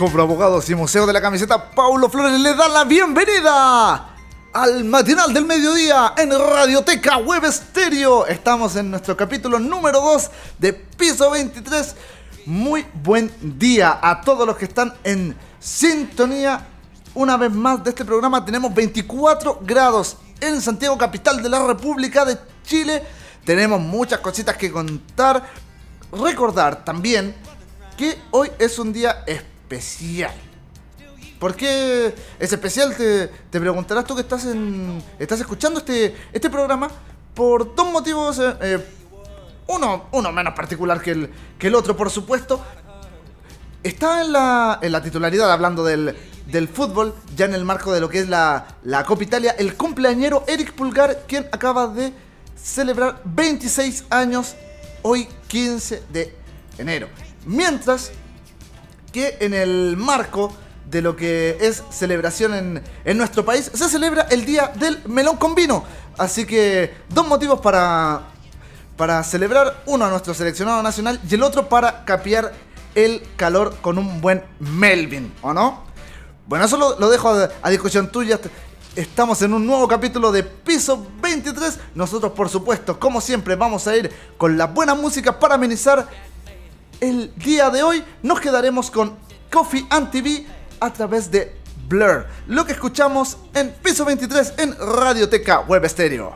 Cobro Abogados y Museo de la Camiseta, Paulo Flores, le da la bienvenida al matinal del mediodía en Radioteca Web Stereo. Estamos en nuestro capítulo número 2 de Piso 23. Muy buen día a todos los que están en sintonía. Una vez más de este programa tenemos 24 grados en Santiago, capital de la República de Chile. Tenemos muchas cositas que contar. Recordar también que hoy es un día especial. ¿Por qué es especial? Te, te preguntarás tú que estás, en, estás escuchando este, este programa por dos motivos. eh, eh, uno, uno menos particular que el, que el otro, por supuesto. Está en la, en la titularidad, hablando del, del fútbol, ya en el marco de lo que es la, la Copa Italia, el cumpleañero Eric Pulgar, quien acaba de celebrar 26 años hoy 15 de enero. Mientras que en el marco de lo que es celebración en, en nuestro país, se celebra el Día del Melón con Vino. Así que dos motivos para, para celebrar, uno a nuestro seleccionado nacional y el otro para capear el calor con un buen Melvin, ¿o no? Bueno, eso lo, dejo a, a discusión tuya. Estamos en un nuevo capítulo de Piso 23. Nosotros, por supuesto, como siempre, vamos a ir con la buena música para amenizar el día de hoy. Nos quedaremos con Coffee and TV a través de Blur. Lo que escuchamos en Piso 23 en Radioteca Web Stereo.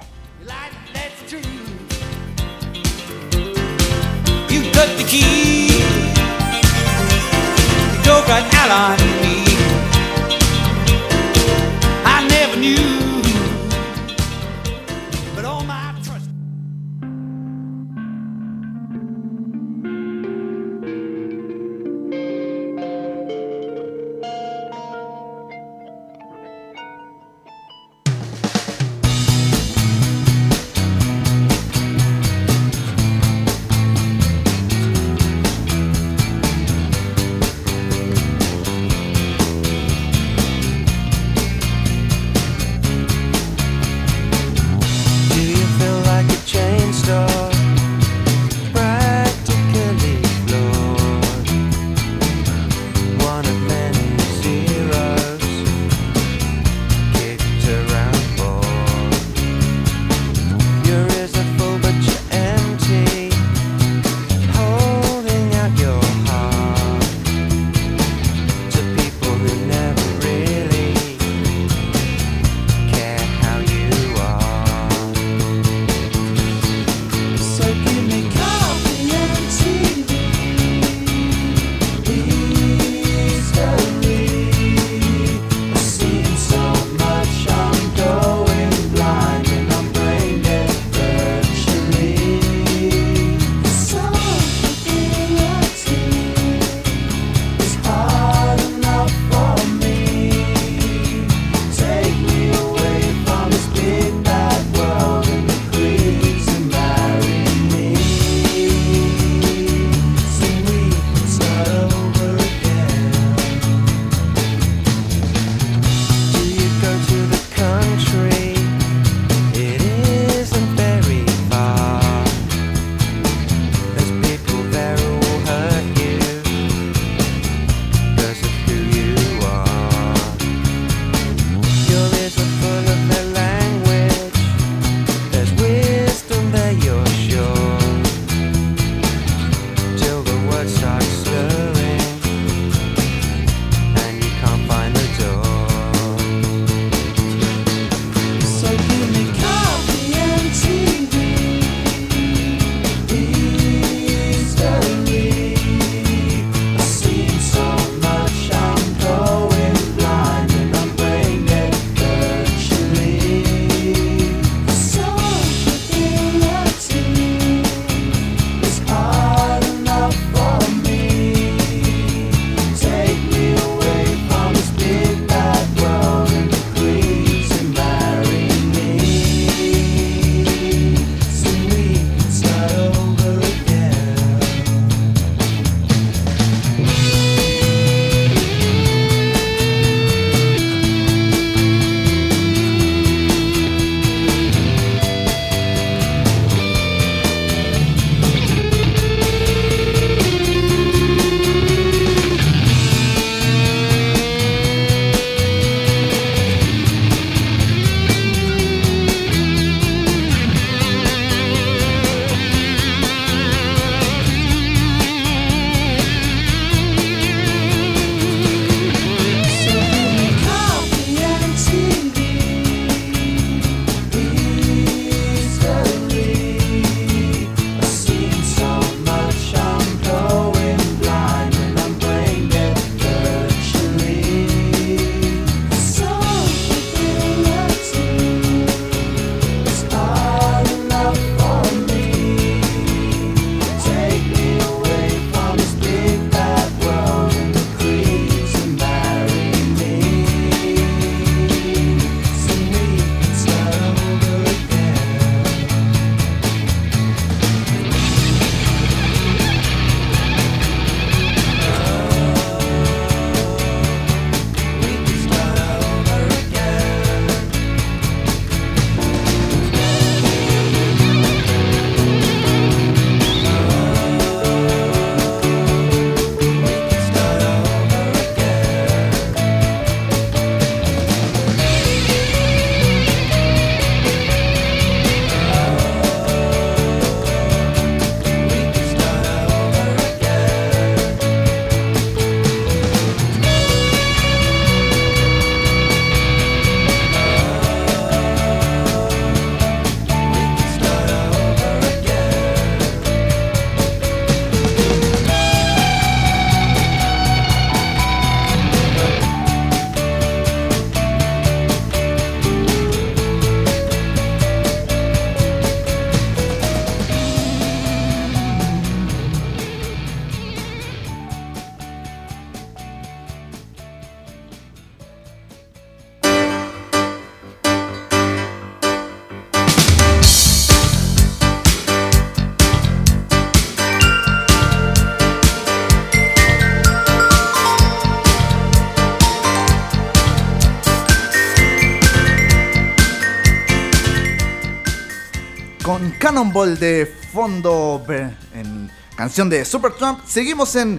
Cannonball de fondo en canción de Supertramp. Seguimos en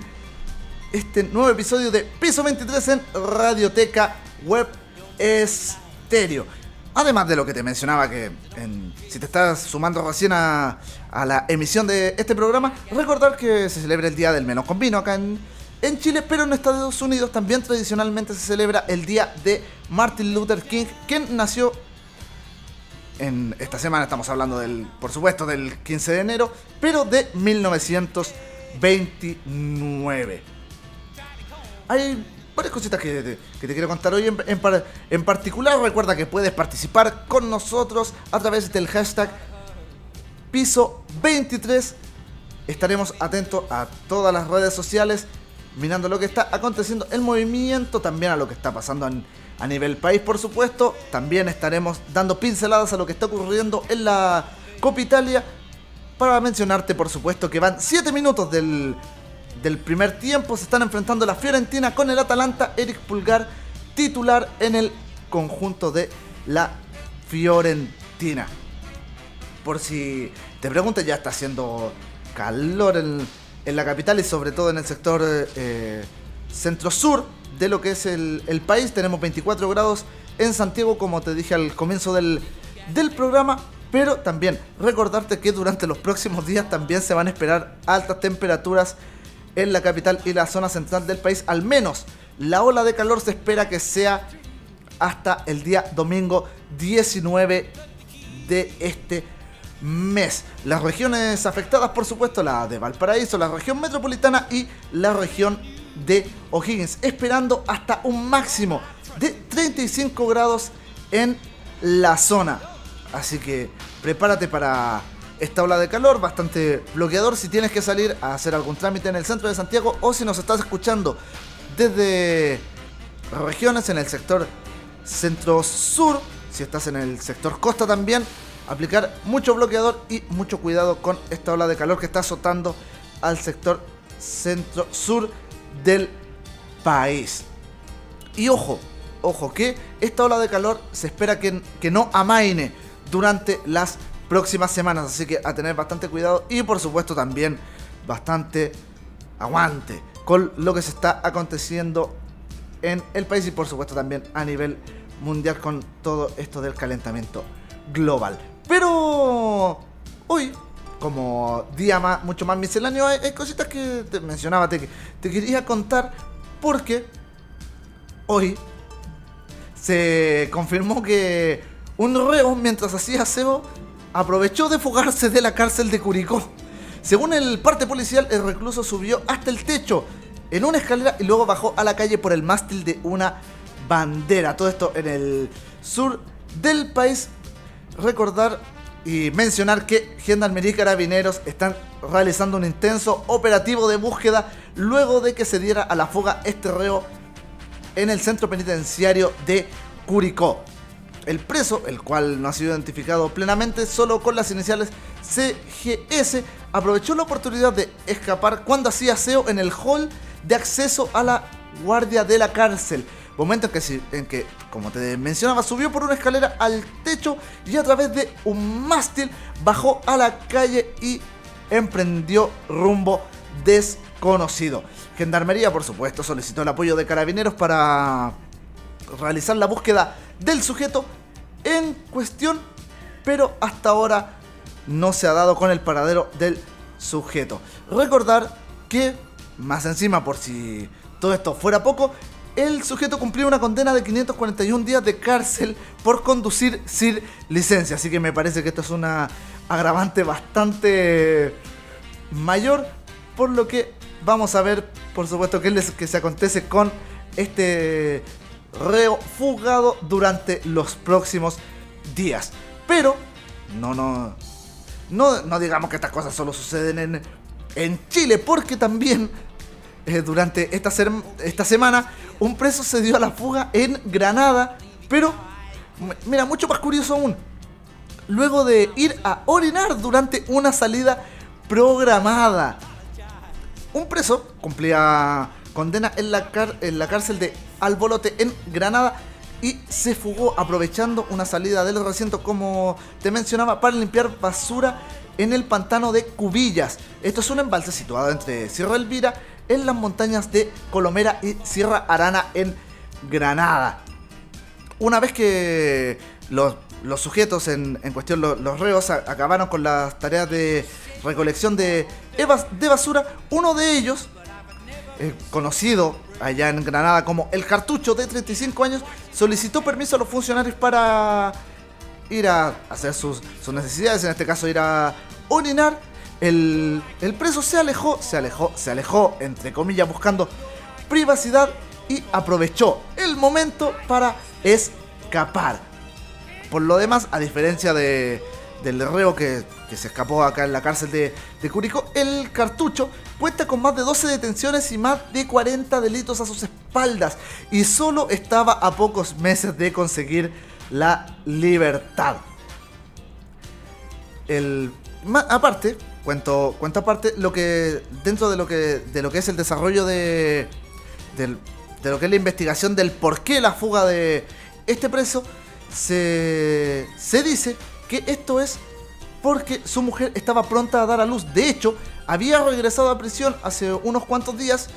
este nuevo episodio de Piso 23 en Radioteca Web Estéreo. Además de lo que te mencionaba, que en- si te estás sumando recién a, a la emisión de este programa, recordar que se celebra el Día del Menos con Vino acá en, en Chile, pero en Estados Unidos también tradicionalmente se celebra el Día de Martin Luther King, quien nació en esta semana, estamos hablando del, por supuesto, del 15 de enero, pero de 1929 hay varias cositas que te, quiero contar hoy. En, en par- en particular, recuerda que puedes participar con nosotros a través del hashtag piso 23. Estaremos atentos a todas las redes sociales, mirando lo que está aconteciendo, el movimiento, también a lo que está pasando en- a nivel país, por supuesto. También estaremos dando pinceladas a lo que está ocurriendo en la Copa Italia. Para mencionarte, por supuesto, que van 7 minutos del, del primer tiempo. Se están enfrentando la Fiorentina con el Atalanta. Eric Pulgar, titular en el conjunto de la Fiorentina. Por si te preguntas, ya está haciendo calor en, en la capital y sobre todo en el sector eh, centro-sur de lo que es el, el país. Tenemos 24 grados en Santiago, como te dije al comienzo del, del programa. Pero también recordarte que durante los próximos días también se van a esperar altas temperaturas en la capital y la zona central del país. Al menos la ola de calor se espera que sea hasta el día domingo 19 de este mes. Las regiones afectadas, por supuesto, la de Valparaíso, la región metropolitana y la región de O'Higgins, esperando hasta un máximo de 35 grados en la zona. Así que prepárate para esta ola de calor, bastante bloqueador si tienes que salir a hacer algún trámite en el centro de Santiago o si nos estás escuchando desde regiones en el sector centro-sur, si estás en el sector costa también, aplicar mucho bloqueador y mucho cuidado con esta ola de calor que está azotando al sector centro-sur del país. Y ojo, ojo, que esta ola de calor se espera que, que no amaine durante las próximas semanas, así que a tener bastante cuidado y por supuesto también bastante aguante con lo que se está aconteciendo en el país y por supuesto también a nivel mundial con todo esto del calentamiento global. Pero hoy, como día más, mucho más misceláneo, hay, cositas que te mencionaba, te, te quería contar porque hoy se confirmó que un reo mientras hacía aseo aprovechó de fugarse de la cárcel de Curicó. Según el parte policial, el recluso subió hasta el techo en una escalera y luego bajó a la calle por el mástil de una bandera. Todo esto en el sur del país. Recordar y mencionar que Gendarmería Carabineros están realizando un intenso operativo de búsqueda luego de que se diera a la fuga este reo en el centro penitenciario de Curicó. El preso, el cual no ha sido identificado plenamente, solo con las iniciales CGS, aprovechó la oportunidad de escapar cuando hacía aseo en el hall de acceso a la guardia de la cárcel. Momento en que, en que, como te mencionaba, subió por una escalera al techo y a través de un mástil bajó a la calle y emprendió rumbo desconocido. Gendarmería, por supuesto, solicitó el apoyo de carabineros para realizar la búsqueda del sujeto en cuestión, pero hasta ahora no se ha dado con el paradero del sujeto. Recordar que, más encima, por si todo esto fuera poco, el sujeto cumplió una condena de 541 días de cárcel por conducir sin licencia. Así que me parece que esto es una agravante bastante mayor, por lo que vamos a ver, por supuesto, qué es que se acontece con este reo fugado durante los próximos días. Pero, no, no, no, no digamos que estas cosas solo suceden en, en Chile, porque también eh, durante esta, ser- esta semana un preso se dio a la fuga en Granada, pero, mira, mucho más curioso aún, luego de ir a orinar durante una salida programada. Un preso cumplía condena en la, car- en la cárcel de Albolote en Granada y se fugó aprovechando una salida del recinto, como te mencionaba, para limpiar basura en el pantano de Cubillas. Esto es un embalse situado entre Sierra Elvira en las montañas de Colomera y Sierra Arana en Granada. Una vez que los, los sujetos en, en cuestión, lo- los, reos, acabaron con las tareas de recolección de, evas- de basura, uno de ellos, eh, conocido allá en Granada como el cartucho de 35 años, solicitó permiso a los funcionarios para ir a hacer sus, sus necesidades, en este caso ir a orinar. El, el preso se alejó, se alejó, se alejó, entre comillas, buscando privacidad y aprovechó el momento para escapar. Por lo demás, a diferencia de, del reo que, que se escapó acá en la cárcel de, de Curicó, el cartucho cuenta con más de 12 detenciones y más de 40 delitos a sus espaldas y solo estaba a pocos meses de conseguir la libertad. El, aparte, cuento, cuento aparte, lo que dentro de lo que, de lo que es el desarrollo de, de lo que es la investigación del por qué la fuga de este preso, se, se dice que esto es porque su mujer estaba pronta a dar a luz. De hecho, había regresado a prisión hace unos cuantos días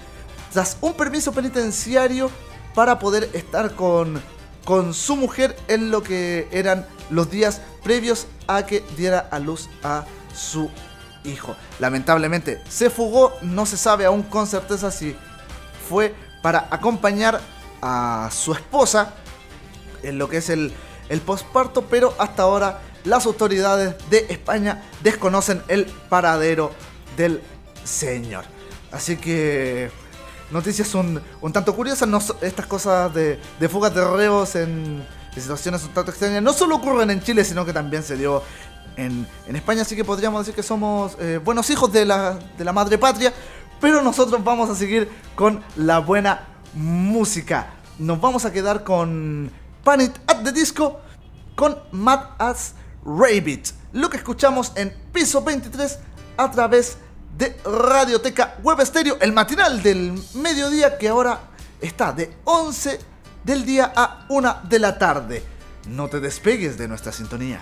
tras un permiso penitenciario para poder estar con, con su mujer en lo que eran los días previos a que diera a luz a su hijo. Lamentablemente se fugó, no se sabe aún con certeza si fue para acompañar a su esposa en lo que es el, el posparto, pero hasta ahora las autoridades de España desconocen el paradero del señor. Así que noticias un, un tanto curiosas, estas cosas de, de fugas de reos en situaciones un tanto extrañas, no solo ocurren en Chile, sino que también se dio en, España, así que podríamos decir que somos eh, buenos hijos de la, madre patria, pero nosotros vamos a seguir con la buena música. Nos vamos a quedar con Panic at the Disco con Mad as Rabbit. Lo que escuchamos en piso 23 a través de Radioteca Web Stereo, el matinal del mediodía que ahora está de 11 del día a 1 de la tarde. No te despegues de nuestra sintonía.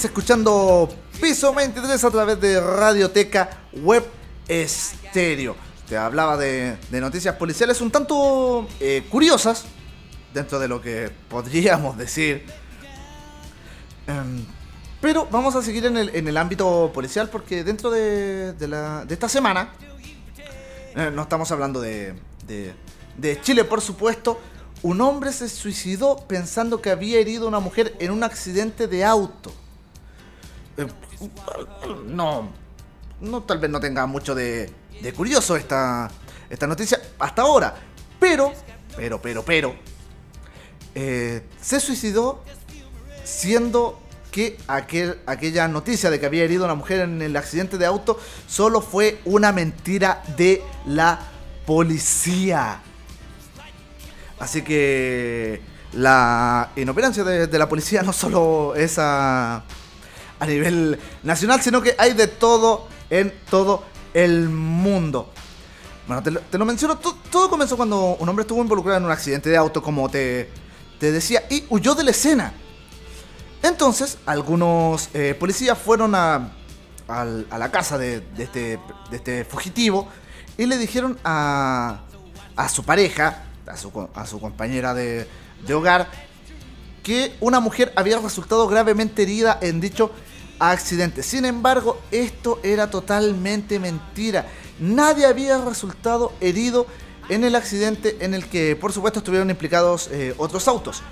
Sigues escuchando Piso 23 a través de Radioteca Web Estéreo. Te hablaba de, noticias policiales un tanto eh, curiosas, dentro de lo que podríamos decir. Em, pero vamos a seguir en el, ámbito policial porque dentro de, de la- de esta semana, eh, no estamos hablando de, de- de Chile, por supuesto, un hombre se suicidó pensando que había herido a una mujer en un accidente de auto. Eh, no, no, tal vez no tenga mucho de, curioso esta, esta noticia hasta ahora. Pero, pero, pero, pero, eh, se suicidó siendo que aquel, aquella noticia de que había herido a una mujer en el accidente de auto solo fue una mentira de la policía. Así que la inoperancia de, de la policía no solo es a, a nivel nacional, sino que hay de todo en todo el mundo. Bueno, te lo, te lo menciono, to- todo comenzó cuando un hombre estuvo involucrado en un accidente de auto, como te, te decía, y huyó de la escena. Entonces, algunos eh, policías fueron a, al- a la casa de, de este, de este fugitivo y le dijeron a, a su pareja, a su, a su compañera de, de hogar, que una mujer había resultado gravemente herida en dicho accidente. Sin embargo, esto era totalmente mentira. Nadie había resultado herido en el accidente en el que, por supuesto, estuvieron implicados eh, otros autos.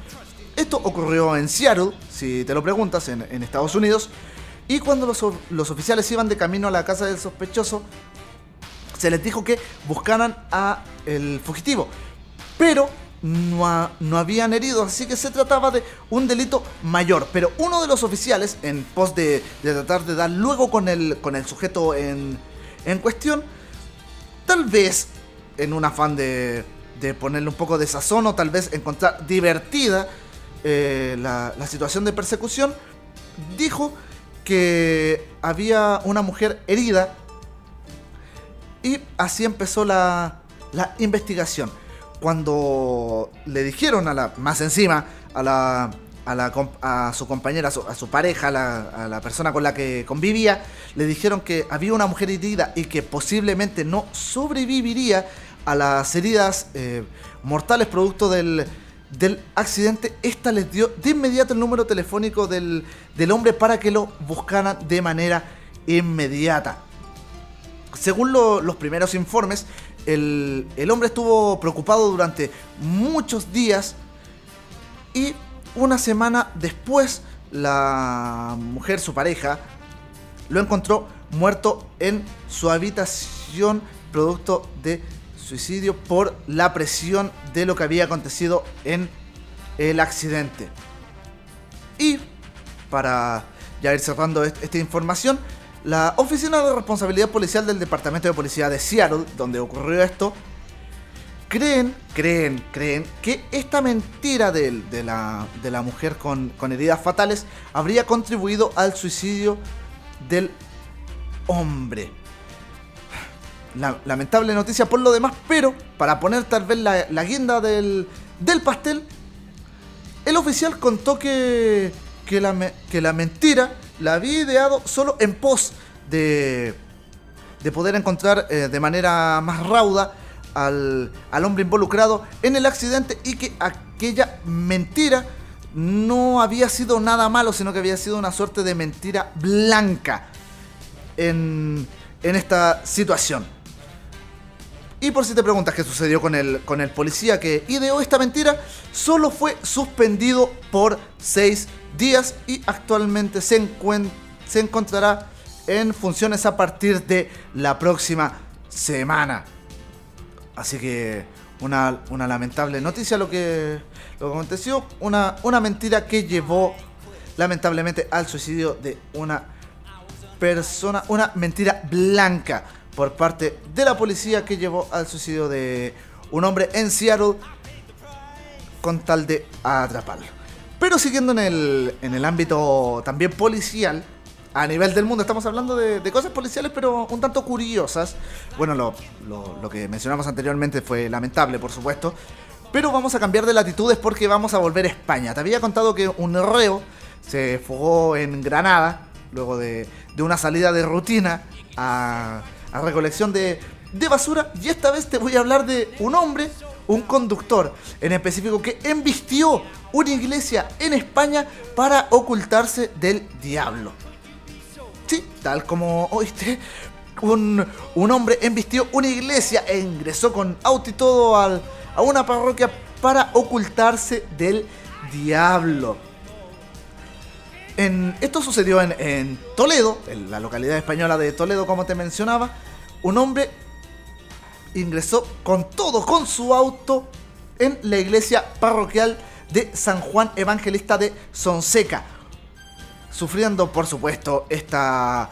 Esto ocurrió en Seattle, si te lo preguntas, en, en Estados Unidos. Y cuando los, los oficiales iban de camino a la casa del sospechoso, se les dijo que buscaran a el fugitivo. Pero no, no habían heridos, así que se trataba de un delito mayor. Pero uno de los oficiales, en pos de, de tratar de dar luego con el, con el sujeto en, en cuestión, tal vez en un afán de, de ponerle un poco de sazón o tal vez encontrar divertida eh, la, la situación de persecución, dijo que había una mujer herida y así empezó la, la investigación. Cuando le dijeron a la, más encima a la, a, la a su compañera, a su, pareja, a la, a la persona con la que convivía, le dijeron que había una mujer herida y que posiblemente no sobreviviría a las heridas eh, mortales producto del, del accidente. Esta les dio de inmediato el número telefónico del, del hombre para que lo buscaran de manera inmediata. Según lo- los primeros informes, el, el hombre estuvo preocupado durante muchos días y una semana después la mujer, su pareja, lo encontró muerto en su habitación producto de suicidio por la presión de lo que había acontecido en el accidente. Y para ya ir cerrando est- esta información, la Oficina de Responsabilidad Policial del Departamento de Policía de Seattle, donde ocurrió esto, creen, creen, creen que esta mentira de, la, de la mujer con, con heridas fatales habría contribuido al suicidio del hombre. La- lamentable noticia por lo demás, pero para poner tal vez la, la guinda del, del pastel, el oficial contó que, que, la, que la mentira la había ideado solo en pos de, de poder encontrar eh, de manera más rauda al, al hombre involucrado en el accidente y que aquella mentira no había sido nada malo, sino que había sido una suerte de mentira blanca en, en esta situación. Y por si te preguntas qué sucedió con el, con el policía que ideó esta mentira, solo fue suspendido por seis días y actualmente se, se encontrará en funciones a partir de la próxima semana. Así que una, una lamentable noticia lo que, lo que aconteció, una, una mentira que llevó lamentablemente al suicidio de una persona, una mentira blanca por parte de la policía que llevó al suicidio de un hombre en Seattle con tal de atraparlo. Pero siguiendo en el, en el ámbito también policial, a nivel del mundo, estamos hablando de, cosas policiales, pero un tanto curiosas. Bueno, lo, lo- lo que mencionamos anteriormente fue lamentable, por supuesto. Pero vamos a cambiar de latitudes porque vamos a volver a España. Te había contado que un reo se fugó en Granada, luego de, de una salida de rutina a, a recolección de, de basura. Y esta vez te voy a hablar de un hombre, un conductor en específico, que embistió una iglesia en España para ocultarse del diablo. Sí, tal como oíste, un, un hombre embistió una iglesia e ingresó con auto y todo al- a una parroquia para ocultarse del diablo. En, esto sucedió en, en Toledo, en la localidad española de Toledo, como te mencionaba. Un hombre ingresó con todo, con su auto, en la iglesia parroquial de San Juan Evangelista de Sonseca. Sufriendo, por supuesto, esta,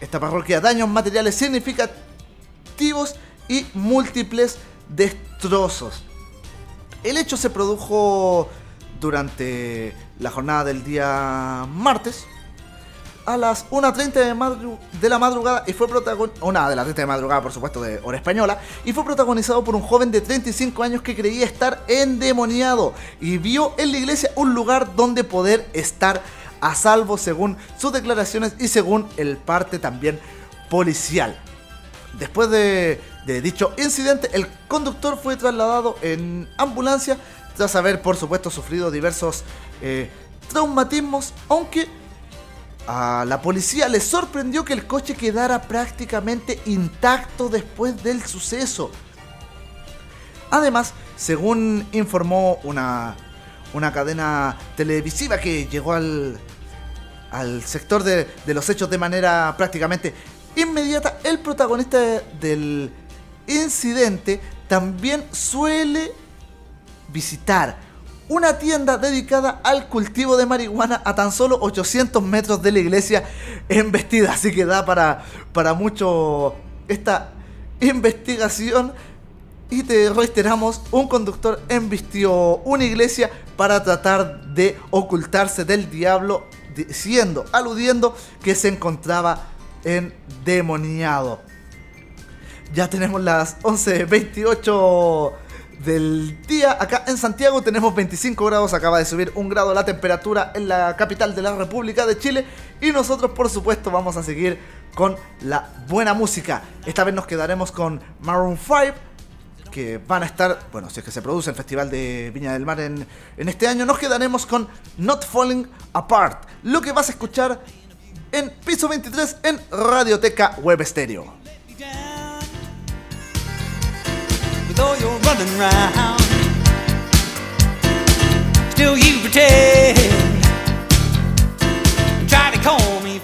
esta parroquia daños materiales significativos y múltiples destrozos. El hecho se produjo durante la jornada del día martes a las 1.30 de, de la madrugada y fue protagonizado, de las 30 de madrugada por supuesto de hora española, y fue protagonizado por un joven de 35 años que creía estar endemoniado y vio en la iglesia un lugar donde poder estar a salvo según sus declaraciones y según el parte también policial. Después de, de dicho incidente, el conductor fue trasladado en ambulancia tras haber, por supuesto, sufrido diversos eh, traumatismos, aunque a la policía le sorprendió que el coche quedara prácticamente intacto después del suceso. Además, según informó una, una cadena televisiva que llegó al, al sector de, de los hechos de manera prácticamente inmediata, el protagonista del incidente también suele visitar una tienda dedicada al cultivo de marihuana a tan solo 800 metros de la iglesia embestida. Así que da para, para mucho esta investigación. Y te reiteramos, un conductor embistió una iglesia para tratar de ocultarse del diablo, diciendo, aludiendo que se encontraba endemoniado. Ya tenemos las 11.28 del día. Acá en Santiago tenemos 25 grados. Acaba de subir un grado la temperatura en la capital de la República de Chile. Y nosotros, por supuesto, vamos a seguir con la buena música. Esta vez nos quedaremos con Maroon 5. Que van a estar, bueno, si es que se produce el Festival de Viña del Mar en, en este año, nos quedaremos con Not Falling Apart. Lo que vas a escuchar en piso 23 en Radioteca Web Stereo. With all your running round. Still you pretend, try to call me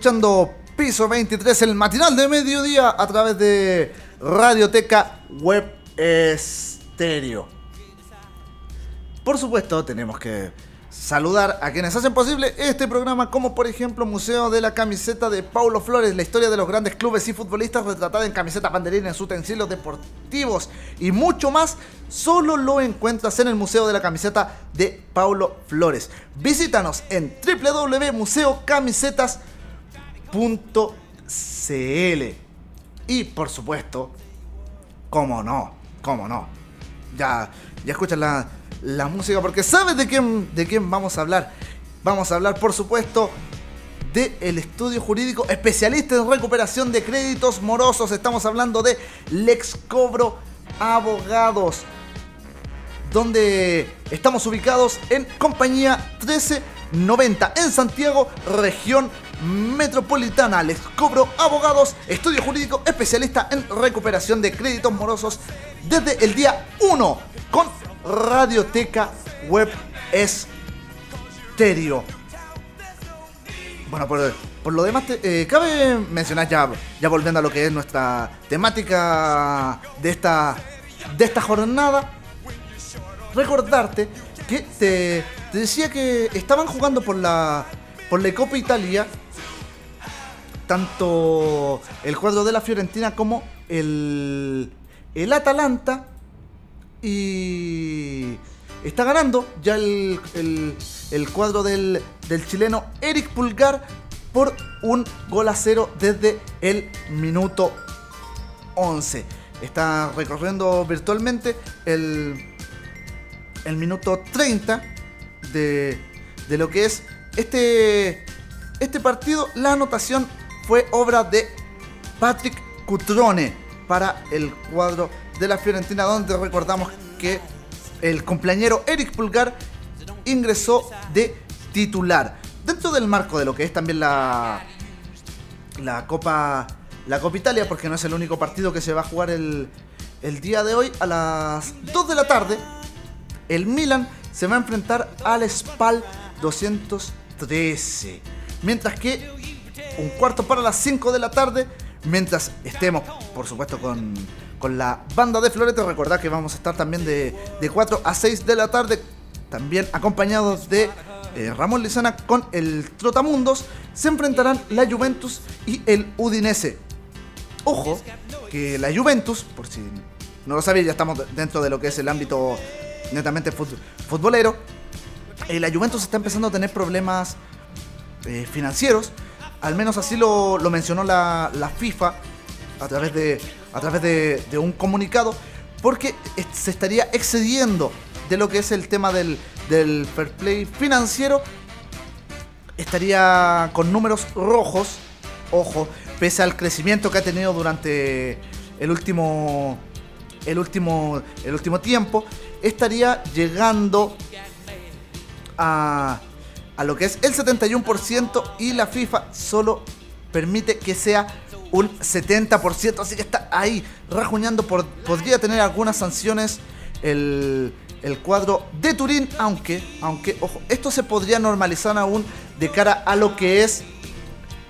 escuchando Piso 23, el matinal de mediodía a través de Radioteca Web Estéreo. Por supuesto, tenemos que saludar a quienes hacen posible este programa, como por ejemplo Museo de la Camiseta de Paulo Flores, la historia de los grandes clubes y futbolistas retratada en camisetas banderines, en utensilios deportivos y mucho más, solo lo encuentras en el Museo de la Camiseta de Paulo Flores. Visítanos en www.museocamisetas.cl y por supuesto, cómo no, cómo no, ya, ya escuchas la, la música porque sabes de quién, de quién vamos a hablar. Vamos a hablar, por supuesto, de el estudio jurídico especialista en recuperación de créditos morosos. Estamos hablando de Lex Cobro Abogados, donde estamos ubicados en compañía 1390 en Santiago, región metropolitana. Les cobro abogados, estudio jurídico especialista en recuperación de créditos morosos desde el día 1 con Radioteca Web Estéreo. Bueno, por, lo demás, te- eh, cabe mencionar ya, ya volviendo a lo que es nuestra temática de esta, de esta jornada, recordarte que te, te decía que estaban jugando por la, por la Copa Italia tanto el cuadro de la Fiorentina como el, el Atalanta y está ganando ya el, el- cuadro del, del chileno Eric Pulgar por un gol a cero desde el minuto 11. Está recorriendo virtualmente el, el minuto 30 de, de lo que es este, este partido. La anotación fue obra de Patrick Cutrone para el cuadro de la Fiorentina, donde recordamos que el compañero Eric Pulgar ingresó de titular. Dentro del marco de lo que es también la, la Copa la Copa Italia, porque no es el único partido que se va a jugar el, el día de hoy a las 2 de la tarde. El Milan se va a enfrentar al Spal 213. Mientras que un cuarto para las 5 de la tarde, mientras estemos, por supuesto, con, con la banda de Florete, recordad que vamos a estar también de, de 4 a 6 de la tarde, también acompañados de eh, Ramón Lizana con el Trotamundos, se enfrentarán la Juventus y el Udinese. Ojo, que la Juventus, por si no lo sabéis, ya estamos dentro de lo que es el ámbito netamente fut- futbolero. eh, la Juventus está empezando a tener problemas eh, financieros. Al menos así lo, mencionó la, FIFA a través, de, a través de, un comunicado. Porque se estaría excediendo de lo que es el tema del, del fair play financiero. Estaría con números rojos. Ojo, pese al crecimiento que ha tenido durante el último. El último. El último tiempo. Estaría llegando a, a lo que es el 71% y la FIFA solo permite que sea un 70%, así que está ahí rajuñando, por, podría tener algunas sanciones el, el cuadro de Turín, aunque, aunque, ojo, esto se podría normalizar aún de cara a lo que es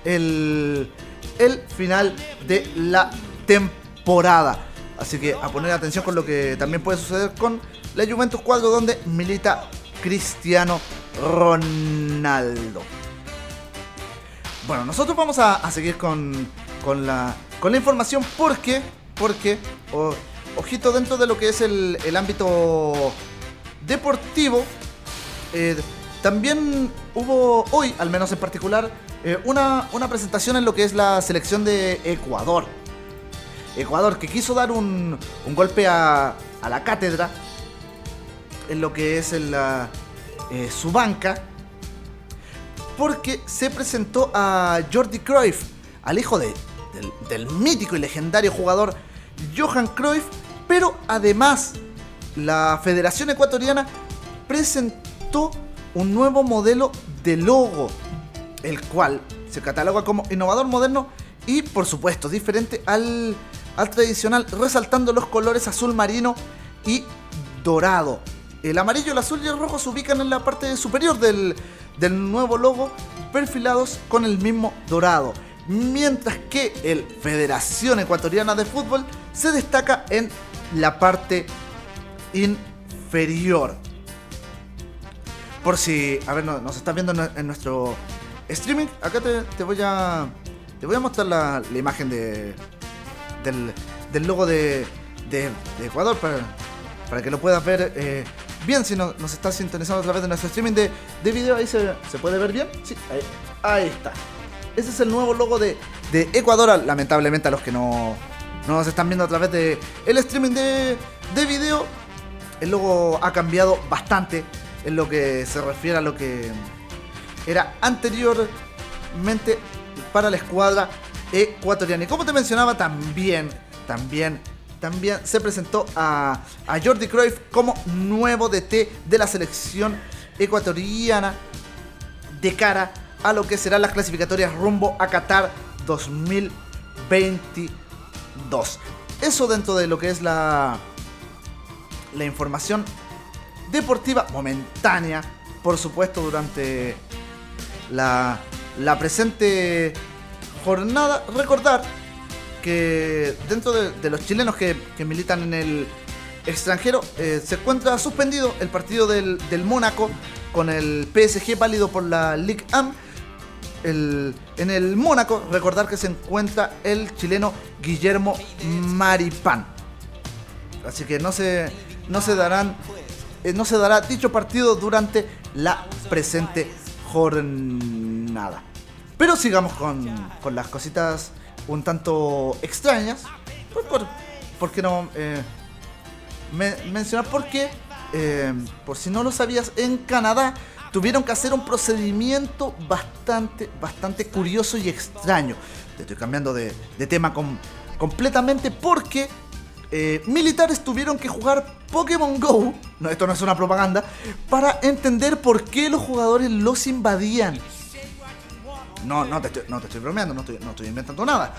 el, el final de la temporada. Así que a poner atención con lo que también puede suceder con la Juventus cuadro donde milita Cristiano Ronaldo. Bueno, nosotros vamos a, seguir con, con, la, con la información porque, porque o- ojito, dentro de lo que es el, el ámbito deportivo, eh, también hubo hoy, al menos en particular, eh, una, una presentación en lo que es la selección de Ecuador. Ecuador que quiso dar un, un golpe a, a la cátedra en lo que es en la, eh, su banca porque se presentó a Jordi Cruyff, al hijo de- del, mítico y legendario jugador Johan Cruyff, pero además la Federación Ecuatoriana presentó un nuevo modelo de logo, el cual se cataloga como innovador moderno y por supuesto diferente al tradicional, resaltando los colores azul marino y dorado. El amarillo, el azul y el rojo se ubican en la parte superior del, del nuevo logo, perfilados con el mismo dorado. Mientras que el Federación Ecuatoriana de Fútbol se destaca en la parte inferior. Por si, a ver, no- nos estás viendo en, en nuestro streaming, acá te, te voy a te voy a mostrar la, la imagen de del, del logo de, de- de Ecuador para, para que lo puedas ver eh, bien si no- nos estás sintonizando a través de nuestro streaming de, de video. Ahí se, puede ver bien. Sí, ahí, está. Ese es el nuevo logo de, Ecuador. Lamentablemente a los que no, no nos están viendo a través de el streaming de, de video, el logo ha cambiado bastante en lo que se refiere a lo que era anteriormente para la escuadra ecuatoriana. Y como te mencionaba, también, también, también se presentó a, Jordi Cruyff como nuevo DT de la selección ecuatoriana de cara a lo que serán las clasificatorias rumbo a Qatar 2022. Eso dentro de lo que es la, la información deportiva momentánea, por supuesto, durante la, la presente jornada. Recordar que dentro de, los chilenos que, militan en el extranjero eh, se encuentra suspendido el partido del, del Mónaco con el PSG válido por la Ligue 1. El- en el Mónaco, recordar que se encuentra el chileno Guillermo Maripán. Así que no se, no se darán, eh, no se dará dicho partido durante la presente jornada. Pero sigamos con, con las cositas un tanto extrañas. Por, ¿por qué no eh, me- mencionar? Porque, eh, por si no lo sabías, en Canadá tuvieron que hacer un procedimiento bastante, bastante curioso y extraño. Te estoy cambiando de, de tema com- completamente porque eh, militares tuvieron que jugar Pokémon Go, no, esto no es una propaganda, para entender por qué los jugadores los invadían. No, no te estoy, bromeando, no estoy, inventando nada.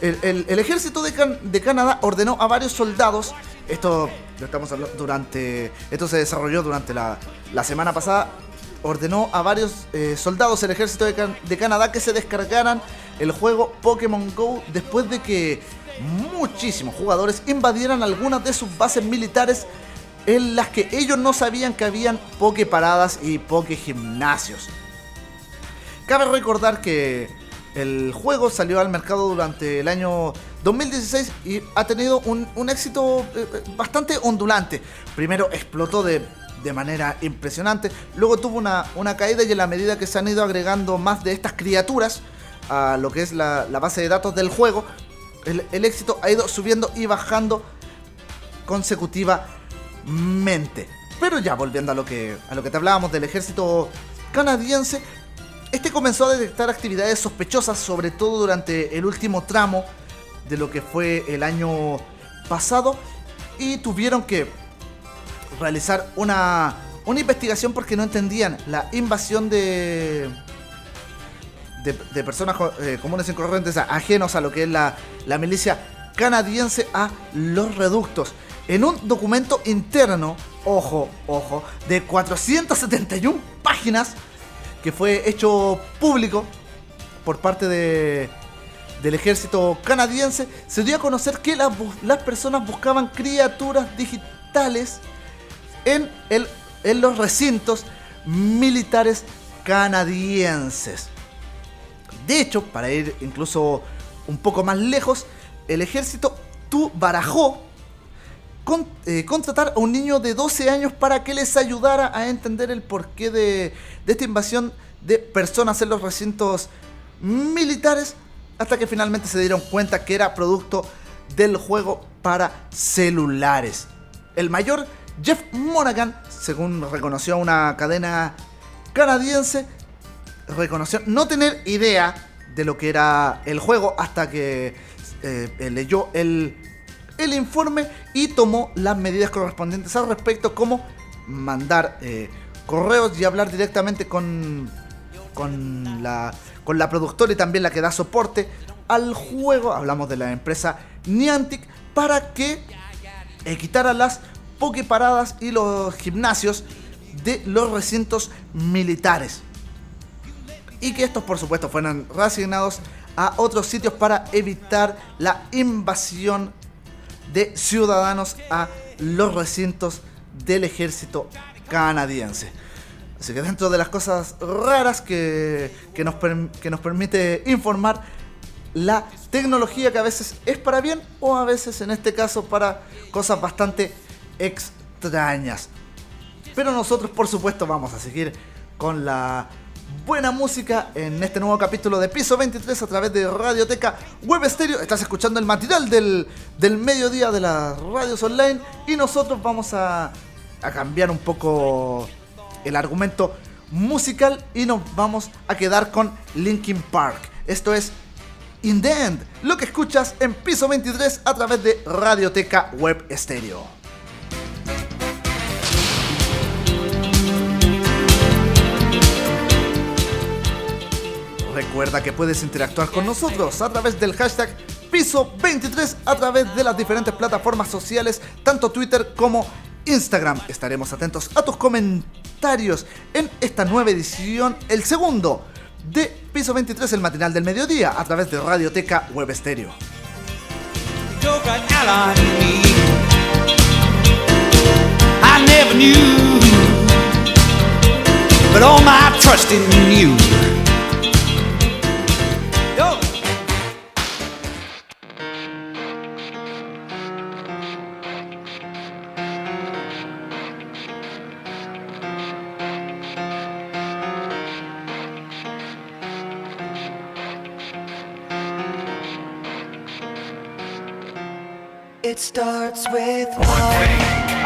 El, ejército de, Can- de Canadá ordenó a varios soldados, esto lo estamos hablando durante, esto se desarrolló durante la, semana pasada, ordenó a varios eh, soldados el ejército de Canadá que se descargaran el juego Pokémon Go después de que muchísimos jugadores invadieran algunas de sus bases militares en las que ellos no sabían que habían Poké paradas y Poké gimnasios. Cabe recordar que el juego salió al mercado durante el año 2016 y ha tenido un, éxito eh, eh, bastante ondulante. Primero explotó de, de manera impresionante, luego tuvo una, una caída y en la medida que se han ido agregando más de estas criaturas a lo que es la, la base de datos del juego, el, el éxito ha ido subiendo y bajando consecutivamente. Pero ya volviendo a lo que, a lo que te hablábamos del ejército canadiense, este comenzó a detectar actividades sospechosas, sobre todo durante el último tramo de lo que fue el año pasado, y tuvieron que realizar una, una investigación porque no entendían la invasión de, de, personas eh, comunes y corrientes ajenos a lo que es la, la milicia canadiense a los reductos. En un documento interno, ojo, ojo, de 471 páginas, que fue hecho público por parte de, del ejército canadiense, se dio a conocer que las, las personas buscaban criaturas digitales en, el, en los recintos militares canadienses. De hecho, para ir incluso un poco más lejos, el ejército tu barajó eh, contratar a un niño de 12 años para que les ayudara a entender el porqué de, de esta invasión de personas en los recintos militares, hasta que finalmente se dieron cuenta que era producto del juego para celulares. El mayor Jeff Monaghan, según reconoció una cadena canadiense, reconoció no tener idea de lo que era el juego hasta que eh, leyó el, el informe y tomó las medidas correspondientes al respecto, como mandar eh, correos y hablar directamente con, con, la, con la productora y también la que da soporte al juego. Hablamos de la empresa Niantic para que eh, quitara las pokeparadas y los gimnasios de los recintos militares. Y que estos por supuesto fueran reasignados a otros sitios para evitar la invasión de ciudadanos a los recintos del ejército canadiense. Así que dentro de las cosas raras que, que nos, que nos permite informar, la tecnología que a veces es para bien o a veces en este caso para cosas bastante extrañas. Pero nosotros por supuesto vamos a seguir con la buena música en este nuevo capítulo de Piso 23 a través de Radioteca Web Stereo. Estás escuchando el material del, del mediodía de las radios online y nosotros vamos a, a cambiar un poco el argumento musical y nos vamos a quedar con Linkin Park. Esto es In the End, lo que escuchas en Piso 23 a través de Radioteca Web Stereo. Recuerda que puedes interactuar con nosotros a través del hashtag Piso23 a través de las diferentes plataformas sociales, tanto Twitter como Instagram. Estaremos atentos a tus comentarios en esta nueva edición, el segundo de Piso 23, el matinal del mediodía, a través de Radioteca Web you.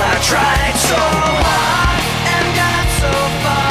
I tried so hard and got so far.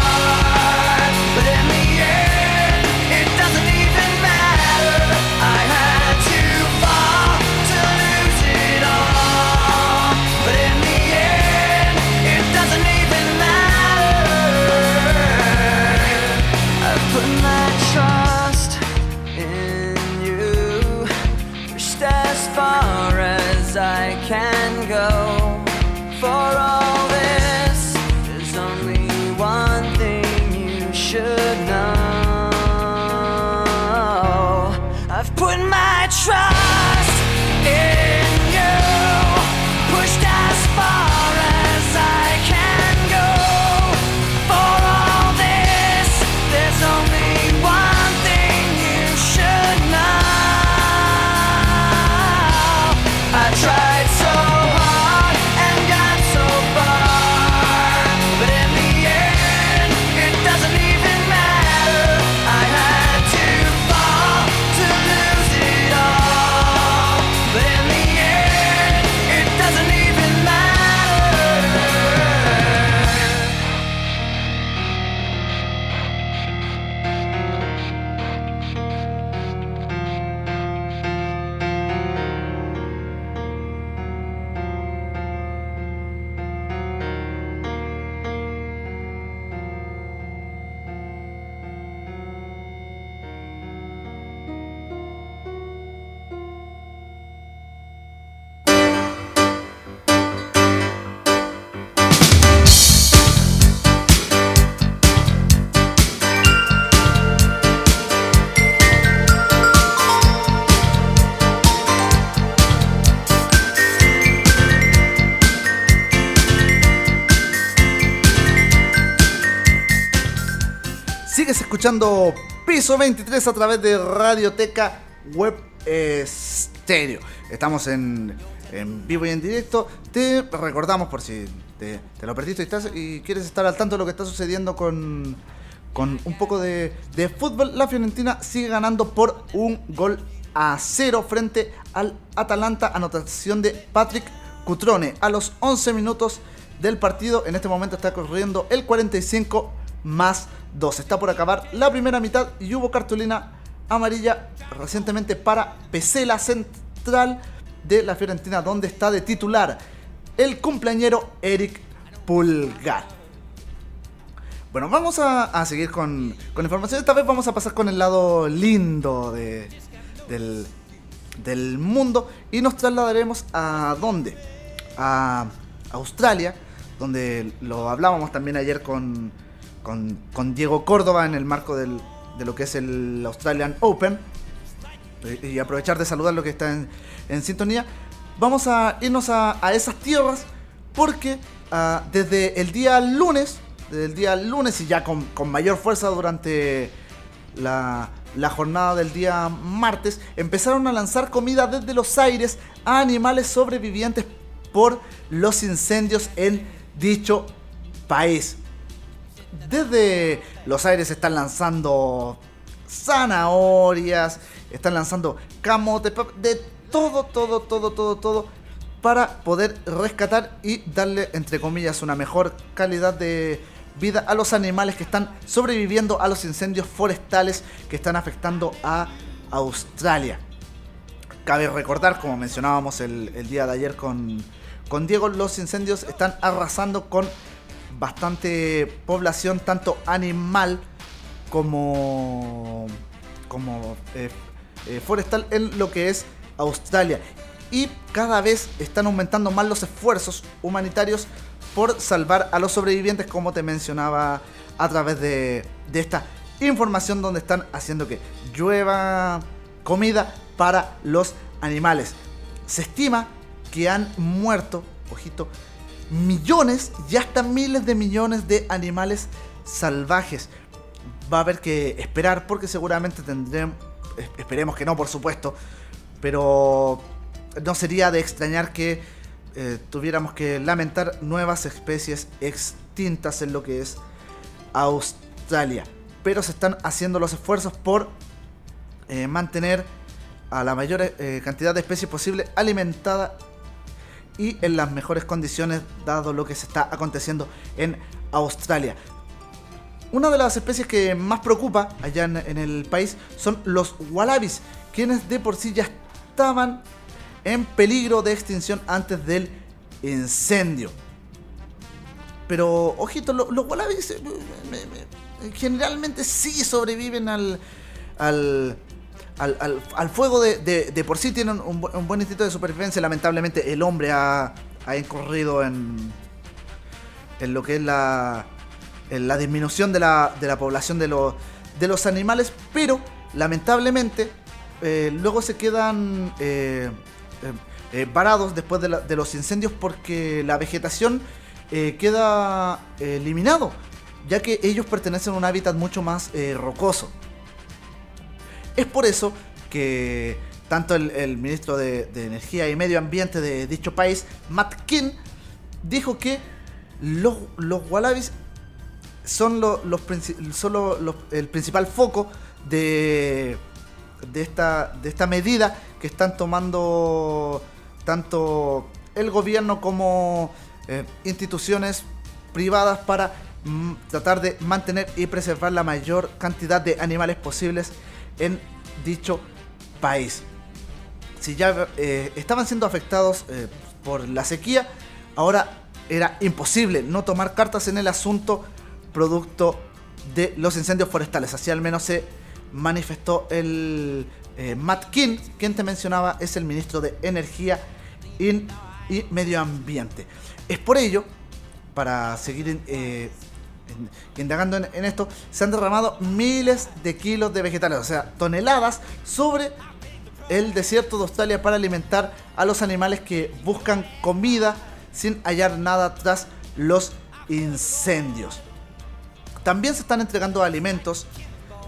Piso 23 a través de Radioteca Web Stereo. Estamos en, en vivo y en directo. Te recordamos por si te, te lo perdiste y, estás, y quieres estar al tanto de lo que está sucediendo con, con un poco de, de fútbol. La Fiorentina sigue ganando por un gol a cero frente al Atalanta. Anotación de Patrick Cutrone a los 11 minutos del partido. En este momento está corriendo el 45 más 2. Está por acabar la primera mitad y hubo cartulina amarilla recientemente para Pesela Central de la Fiorentina, donde está de titular el cumpleañero Eric Pulgar. Bueno, vamos a, a seguir con, con información. Esta vez vamos a pasar con el lado lindo de, del, del mundo y nos trasladaremos a dónde? A Australia, donde lo hablábamos también ayer con, con, Diego Córdoba en el marco de lo que es el Australian Open. Y- aprovechar de saludar lo que está en, sintonía. Vamos a irnos a, esas tierras porque ah, desde el día lunes, desde el día lunes y ya con, con mayor fuerza durante la, la jornada del día martes, empezaron a lanzar comida desde los aires a animales sobrevivientes por los incendios en dicho país. Desde los aires están lanzando zanahorias, están lanzando camotes, de todo, todo, todo, todo, todo, para poder rescatar y darle, entre comillas, una mejor calidad de vida a los animales que están sobreviviendo a los incendios forestales que están afectando a Australia. Cabe recordar, como mencionábamos el, el día de ayer con, con Diego, los incendios están arrasando con bastante población, tanto animal como, como eh, eh, forestal, en lo que es Australia. Y cada vez están aumentando más los esfuerzos humanitarios por salvar a los sobrevivientes, como te mencionaba a través de, de esta información donde están haciendo que llueva comida para los animales. Se estima que han muerto, ojito, millones y hasta miles de millones de animales salvajes. Va a haber que esperar porque seguramente tendremos, es- esperemos que no por supuesto, pero no sería de extrañar que eh, tuviéramos que lamentar nuevas especies extintas en lo que es Australia. Pero se están haciendo los esfuerzos por eh, mantener a la mayor eh, cantidad de especies posible alimentada y en las mejores condiciones dado lo que se está aconteciendo en Australia. Una de las especies que más preocupa allá en, el país son los wallabies, quienes de por sí ya estaban en peligro de extinción antes del incendio. Pero, ojito, lo- los wallabies eh, me- me- generalmente sí sobreviven al, al, al, fuego de, de- por sí. Tienen un, bu- un buen instinto de supervivencia. Lamentablemente, el hombre ha, ha incurrido en, lo que es la, disminución de la, de la población de, los de los animales. Pero, lamentablemente, eh, luego se quedan eh, eh, varados después de, la- de los incendios porque la vegetación queda eliminado, ya que ellos pertenecen a un hábitat mucho más rocoso. Es por eso que tanto el, ministro de, Energía y Medio Ambiente de dicho país, Matt King, dijo que los, los wallabies son, son lo- los- el principal foco de, de, esta, de esta medida que están tomando tanto el gobierno como eh, instituciones privadas para mm, tratar de mantener y preservar la mayor cantidad de animales posibles en dicho país. Si ya eh, estaban siendo afectados eh, por la sequía, ahora era imposible no tomar cartas en el asunto producto de los incendios forestales. Así al menos se manifestó el eh, Matt King, quien te mencionaba, es el ministro de Energía y Medio Ambiente. Es por ello, para seguir eh, indagando en, esto, se han derramado miles de kilos de vegetales, o sea, toneladas sobre el desierto de Australia para alimentar a los animales que buscan comida sin hallar nada tras los incendios. También se están entregando alimentos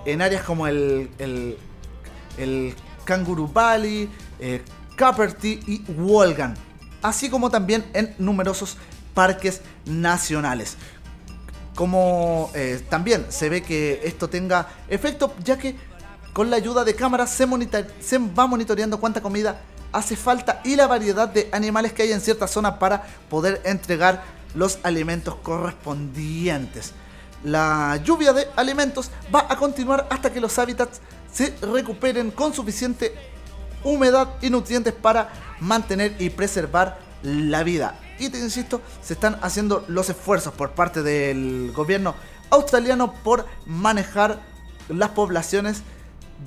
en áreas como el, el, el Kangaroo Valley, eh, y Wolgan, así como también en numerosos parques nacionales. Como eh, también se ve que esto tenga efecto, ya que con la ayuda de cámaras se, se va monitoreando cuánta comida hace falta y la variedad de animales que hay en cierta zona para poder entregar los alimentos correspondientes. La lluvia de alimentos va a continuar hasta que los hábitats se recuperen con suficiente humedad y nutrientes para mantener y preservar la vida. Y te insisto, se están haciendo los esfuerzos por parte del gobierno australiano por manejar las poblaciones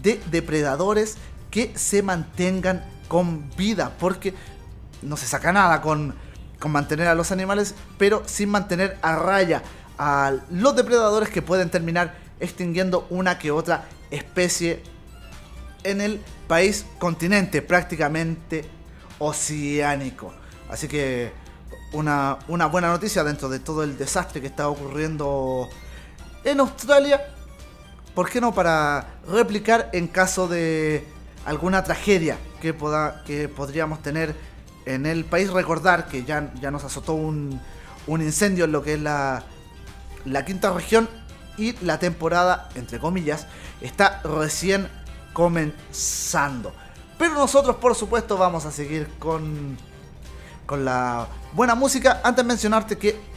de depredadores que se mantengan con vida, porque no se saca nada con, con mantener a los animales, pero sin mantener a raya a los depredadores que pueden terminar extinguiendo una que otra especie en el país continente prácticamente oceánico. Así que una, una buena noticia dentro de todo el desastre que está ocurriendo en Australia. ¿Por qué no para replicar en caso de alguna tragedia que, poda- que podríamos tener en el país? Recordar que ya, ya nos azotó un, un incendio en lo que es la, la quinta región y la temporada, entre comillas, está recién comenzando. Pero nosotros, por supuesto, vamos a seguir con, con la buena música. Antes de mencionarte que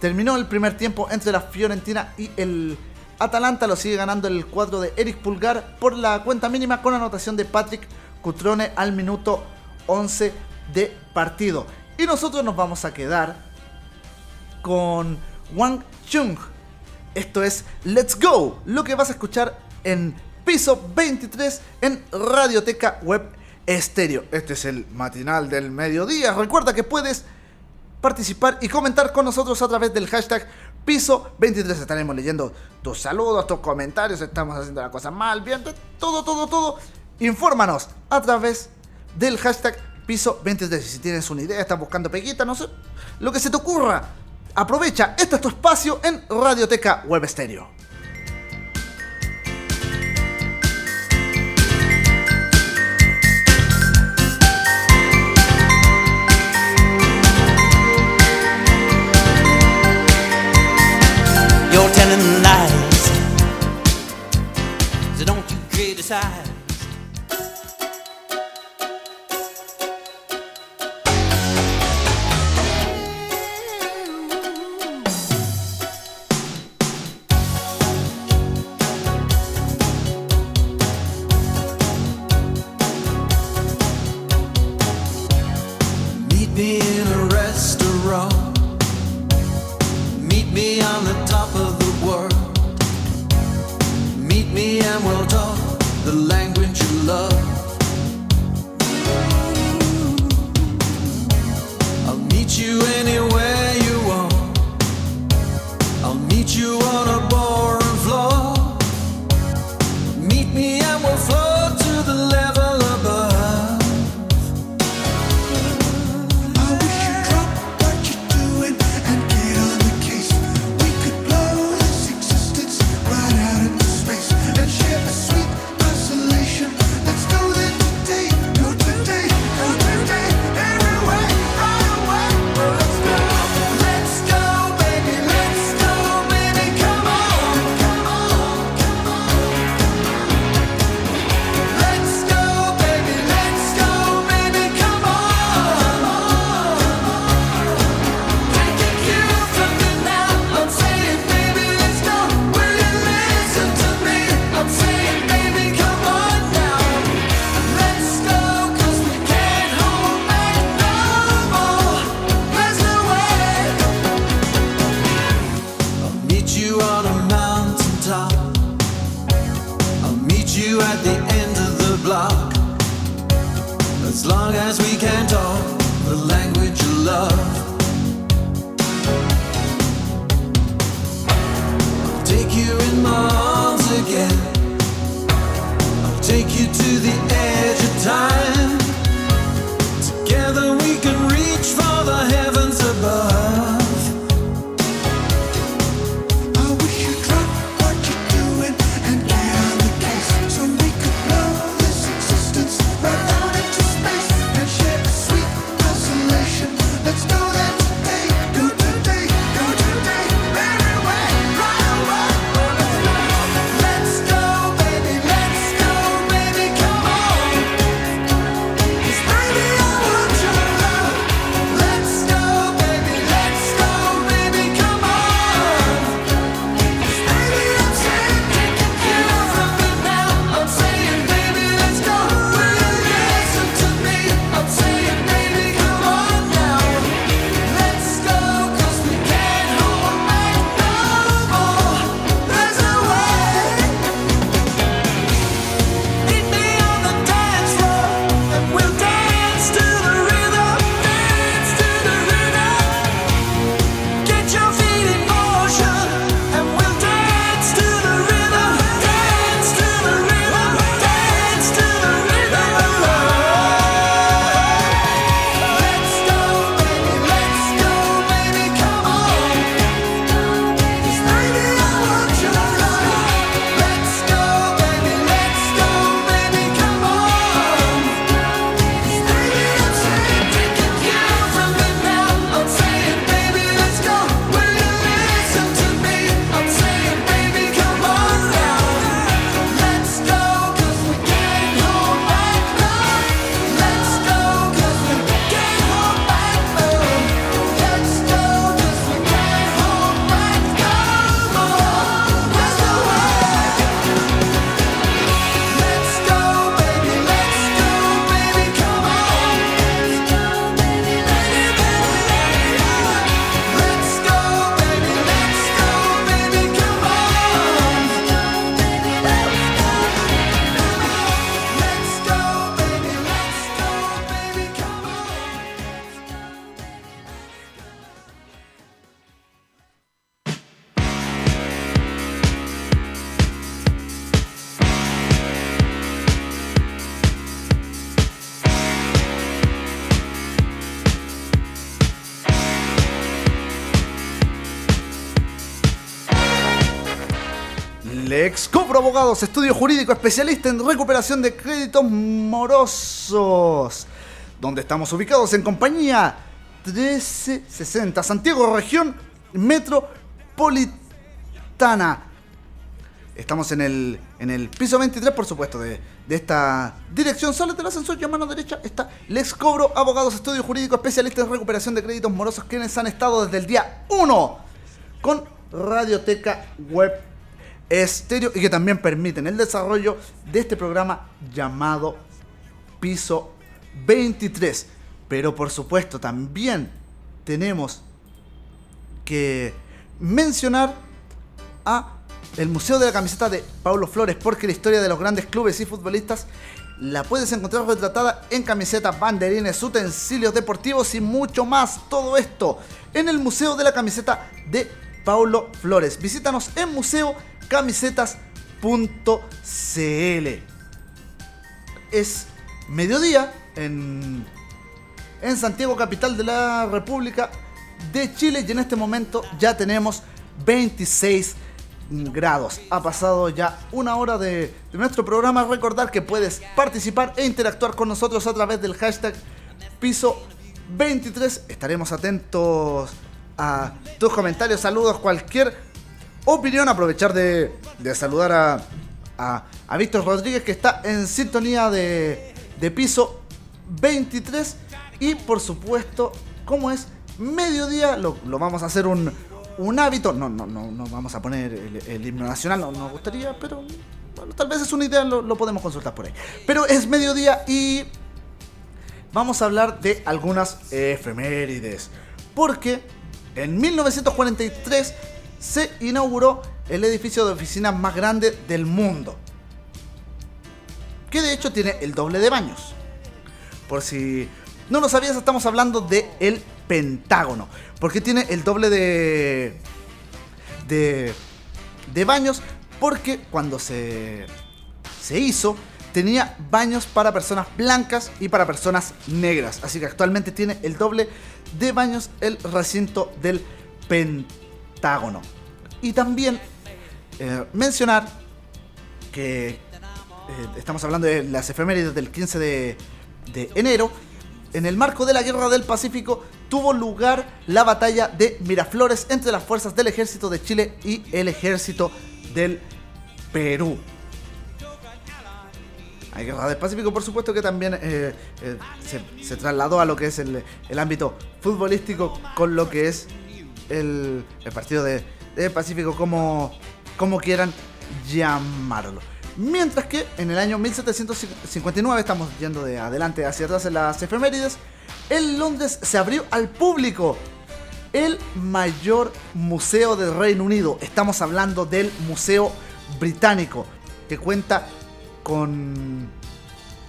terminó el primer tiempo entre la Fiorentina y el Atalanta. Lo sigue ganando el cuadro de Eric Pulgar por la cuenta mínima con anotación de Patrick Cutrone al minuto 11 de partido. Y nosotros nos vamos a quedar con Wang Chung. Esto es Let's Go, lo que vas a escuchar en piso 23 en Radioteca Web Estéreo. Este es el matinal del mediodía. Recuerda que puedes participar y comentar con nosotros a través del hashtag piso 23. Estaremos leyendo tus saludos, tus comentarios, estamos haciendo la cosa mal, bien, todo, todo, todo. Infórmanos a través del hashtag piso 23. Y si tienes una idea, estás buscando peguita, no sé, lo que se te ocurra. Aprovecha, este es tu espacio en Radioteca Web Estéreo. So don't you criticize. Abogados, estudio jurídico especialista en recuperación de créditos morosos. Donde estamos ubicados en compañía 1360, Santiago, región metropolitana. Estamos en el, en el piso 23, por supuesto, de, de esta dirección. Sale del ascensor y a mano derecha está Lex Cobro, abogados, estudio jurídico, especialistas en recuperación de créditos morosos, quienes han estado desde el día 1 con Radioteca Web Estéreo y que también permiten el desarrollo de este programa llamado Piso 23. Pero por supuesto también tenemos que mencionar a el Museo de la Camiseta de Paulo Flores, porque la historia de los grandes clubes y futbolistas la puedes encontrar retratada en camisetas, banderines, utensilios deportivos y mucho más. Todo esto en el Museo de la Camiseta de Paulo Flores. Visítanos en museocamisetas.cl. Es mediodía en, en Santiago, capital de la República de Chile, y en este momento ya tenemos 26 grados. Ha pasado ya una hora de, de nuestro programa. Recordar que puedes participar e interactuar con nosotros a través del hashtag piso 23. Estaremos atentos a tus comentarios, saludos, cualquier opinión. Aprovechar de, saludar a, a, a Víctor Rodríguez que está en sintonía de, de piso 23. Y por supuesto, como es mediodía, lo, vamos a hacer un, un hábito. No, no, no, no vamos a poner el, himno nacional, no nos gustaría, pero bueno, tal vez es una idea, lo podemos consultar por ahí. Pero es mediodía y vamos a hablar de algunas efemérides. Porque en 1943 se inauguró el edificio de oficinas más grande del mundo. Que de hecho tiene el doble de baños. Por si no lo sabías, estamos hablando de el Pentágono. Porque tiene el doble de. de. de baños. Porque cuando se. se hizo. Tenía baños para personas blancas y para personas negras. Así que actualmente tiene el doble de baños el recinto del Pentágono. Y también eh, mencionar que eh, estamos hablando de las efemérides del 15 de, enero. En el marco de la Guerra del Pacífico tuvo lugar la batalla de Miraflores entre las fuerzas del ejército de Chile y el ejército del Perú. Hay Guerra del Pacífico, por supuesto, que también eh, se, se trasladó a lo que es el, el ámbito futbolístico con lo que es el, partido de, de Pacífico, como, como quieran llamarlo. Mientras que en el año 1759, estamos yendo de adelante hacia atrás en las efemérides, en Londres se abrió al público el mayor museo del Reino Unido. Estamos hablando del Museo Británico, que cuenta con,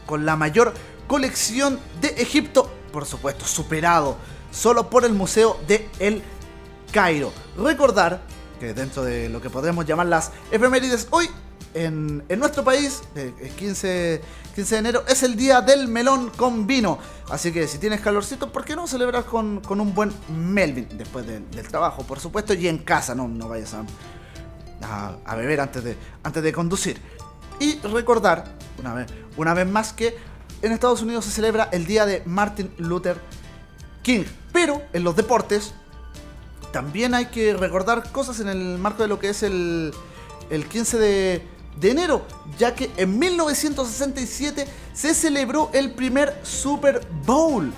con la mayor colección de Egipto, por supuesto, superado solo por el Museo de El Cairo. Recordar que dentro de lo que podríamos llamar las efemérides, hoy en, en nuestro país, el 15, 15 de enero, es el día del melón con vino. Así que si tienes calorcito, ¿por qué no celebrar con, con un buen Melvin después del trabajo, por supuesto, y en casa, no, no vayas a, a, a beber antes de, antes de conducir. Y recordar, una vez, una vez más, que en Estados Unidos se celebra el día de Martin Luther King. Pero en los deportes también hay que recordar cosas en el marco de lo que es el, el 15 de, de enero, ya que en 1967 se celebró el primer Super Bowl.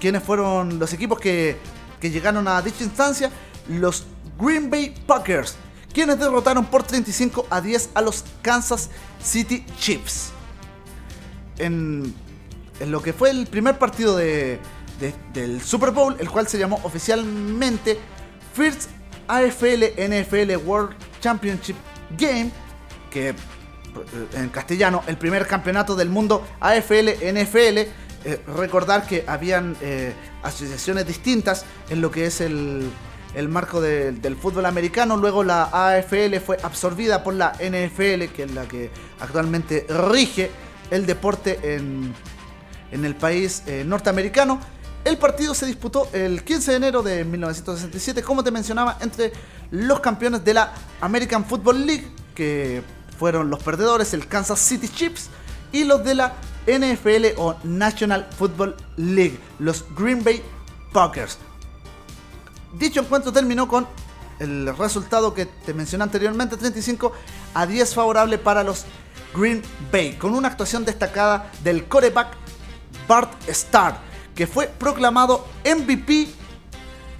¿Quiénes fueron los equipos que, que llegaron a dicha instancia? Los Green Bay Packers, quienes derrotaron por 35 a 10 a los Kansas City Chiefs. En, en lo que fue el primer partido de, de- del Super Bowl, el cual se llamó oficialmente First AFL NFL World Championship Game, que eh, en castellano, el primer campeonato del mundo AFL NFL. Eh, recordar que habían eh, asociaciones distintas en lo que es el, el marco de- del fútbol americano. Luego la AFL fue absorbida por la NFL, que es la que actualmente rige el deporte en, en el país norteamericano. El partido se disputó el 15 de enero de 1967, como te mencionaba, entre los campeones de la American Football League, que fueron los perdedores, el Kansas City Chiefs, y los de la NFL o National Football League, los Green Bay Packers. Dicho encuentro terminó con el resultado que te mencioné anteriormente, 35 a 10 favorable para los Green Bay, con una actuación destacada del coreback Bart Starr, que fue proclamado MVP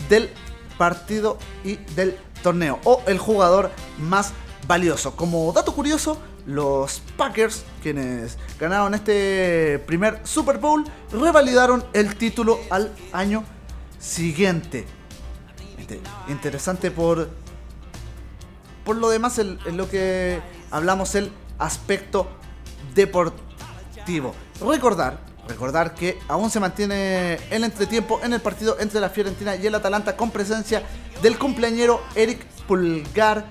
del partido y del torneo, o el jugador más valioso. Como dato curioso, los Packers, quienes ganaron este primer Super Bowl, revalidaron el título al año siguiente. Este, Interesante por, por lo demás, el- en lo que hablamos, el aspecto deportivo. Recordar, recordar que aún se mantiene el entretiempo en el partido entre la Fiorentina y el Atalanta con presencia del cumpleañero Eric Pulgar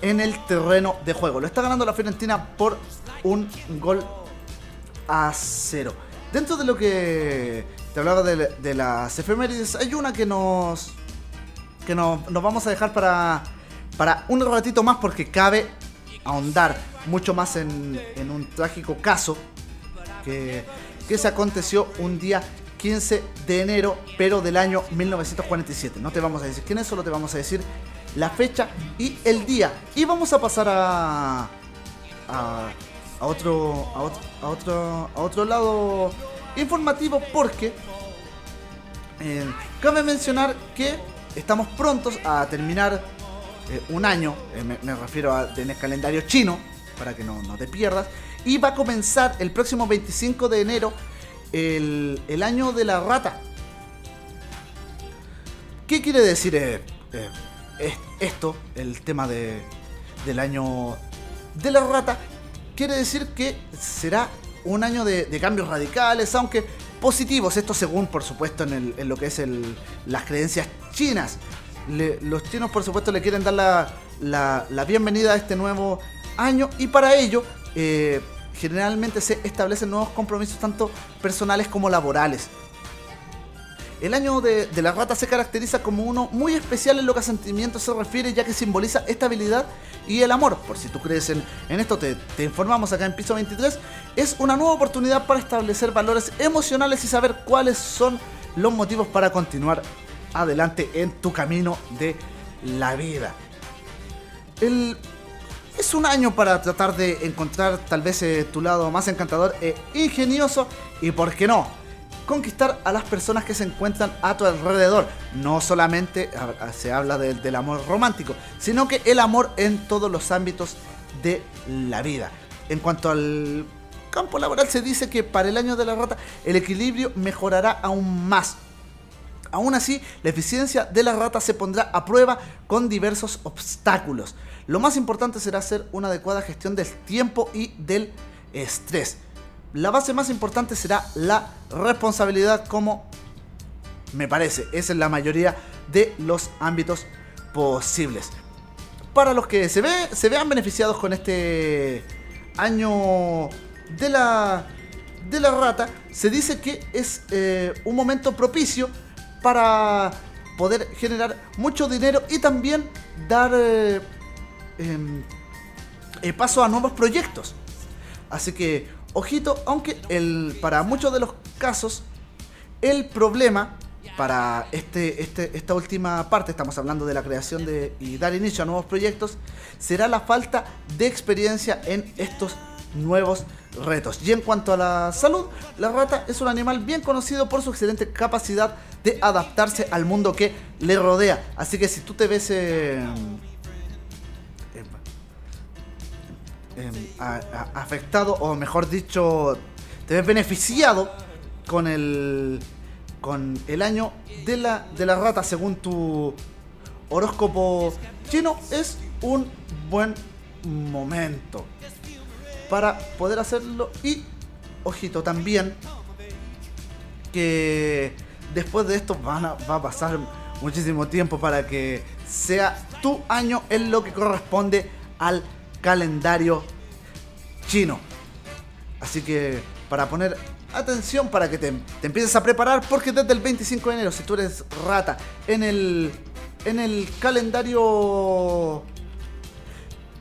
en el terreno de juego. Lo está ganando la Fiorentina por un gol a cero. Dentro de lo que te hablaba de, las efemérides, hay una que nos que nos, nos vamos a dejar para, para un ratito más porque cabe ahondar mucho más en, en un trágico caso que, se aconteció un día 15 de enero, pero del año 1947. No te vamos a decir quién es, solo te vamos a decir la fecha y el día. Y vamos a pasar a, a, a otro, a, otro, a, otro, a otro lado informativo porque eh, cabe mencionar que estamos prontos a terminar eh, un año, eh, me, me refiero a, en el calendario chino, para que no, no te pierdas, y va a comenzar el próximo 25 de enero el, el año de la rata. ¿Qué quiere decir eh, eh, es- esto, el tema de, del año de la rata? Quiere decir que será un año de, de cambios radicales, aunque positivos, esto según por supuesto en, el- en lo que es el- las creencias chinas. Los chinos por supuesto le quieren dar la, la- la bienvenida a este nuevo año y para ello eh, generalmente se establecen nuevos compromisos tanto personales como laborales. El año de, la rata se caracteriza como uno muy especial en lo que a sentimientos se refiere, ya que simboliza estabilidad y el amor. Por si tú crees en, en esto, te, te informamos acá en piso 23. Es una nueva oportunidad para establecer valores emocionales y saber cuáles son los motivos para continuar adelante en tu camino de la vida. El- es un año para tratar de encontrar tal vez eh, tu lado más encantador e ingenioso y, ¿por qué no? Conquistar a las personas que se encuentran a tu alrededor. No solamente se habla del amor romántico, sino que el amor en todos los ámbitos de la vida. En cuanto al campo laboral, se dice que para el año de la rata el equilibrio mejorará aún más. Aún así, la eficiencia de la rata se pondrá a prueba con diversos obstáculos. Lo más importante será hacer una adecuada gestión del tiempo y del estrés. La base más importante será la responsabilidad como me parece, es en la mayoría de los ámbitos posibles. Para los que se, ve, se vean beneficiados con este año de la, de la rata, se dice que es eh, un momento propicio para poder generar mucho dinero y también dar eh, eh, paso a nuevos proyectos. Así que, ojito, aunque el, para muchos de los casos, el problema para este, este- esta última parte, estamos hablando de la creación de, y dar inicio a nuevos proyectos, será la falta de experiencia en estos nuevos retos. Y en cuanto a la salud, la rata es un animal bien conocido por su excelente capacidad de adaptarse al mundo que le rodea. Así que si tú te ves... eh, em, afectado o mejor dicho te ves beneficiado con el con el año de la de la rata según tu horóscopo chino es un buen momento para poder hacerlo. Y ojito también que después de esto van a- va a pasar muchísimo tiempo para que sea tu año en lo que corresponde al calendario chino. Así que para poner atención para que te, empieces a preparar porque desde el 25 de enero si tú eres rata en el en el calendario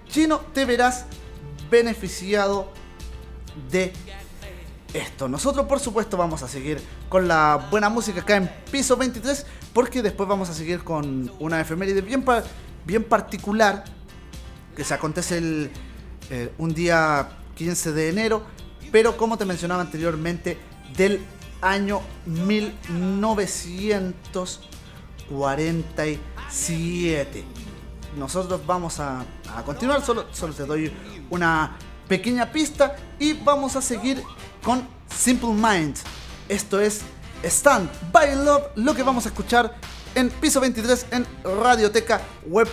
chino, te verás beneficiado de esto. Nosotros, por supuesto, vamos a seguir con la buena música acá en piso 23, porque después vamos a seguir con una efeméride bien, bien particular que se acontece el, eh, un día 15 de enero, pero como te mencionaba anteriormente, del año 1947. Nosotros vamos a, a continuar, solo, solo te doy una pequeña pista y vamos a seguir con Simple Minds. Esto es Stand by Love, lo que vamos a escuchar en piso 23 en Radioteca Web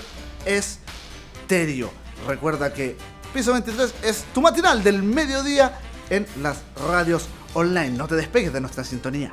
Recuerda que piso 23 es tu matinal del mediodía en las radios online. No te despegues de nuestra sintonía.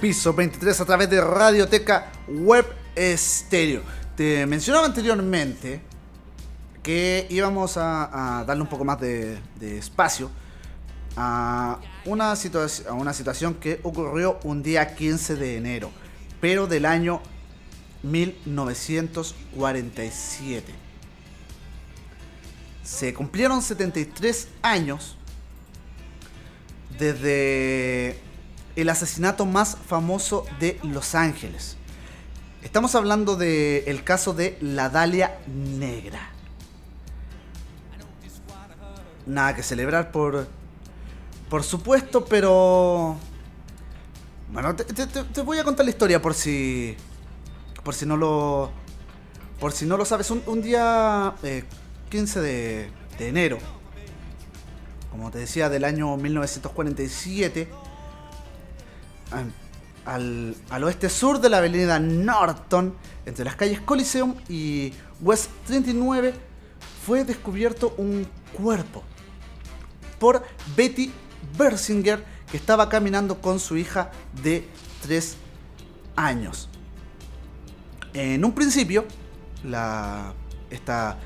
Piso 23 a través de Radioteca Web Estéreo. Te mencionaba anteriormente que íbamos a, darle un poco más de, espacio a una, a una situación que ocurrió un día 15 de enero, pero del año 1947. Se cumplieron 73 años desde el asesinato más famoso de Los Ángeles. Estamos hablando del caso de la Dalia Negra. Nada que celebrar por, por supuesto, pero... Bueno, te, te- voy a contar la historia por si... Por si no lo... Por si no lo sabes. Un, un día eh, 15 de, de enero, como te decía, del año 1947, al, al- al oeste sur de la avenida Norton, entre las calles Coliseum y West 39, fue descubierto un cuerpo por Betty Bersinger, que estaba caminando con su hija de 3 años. En un principio, la, esta,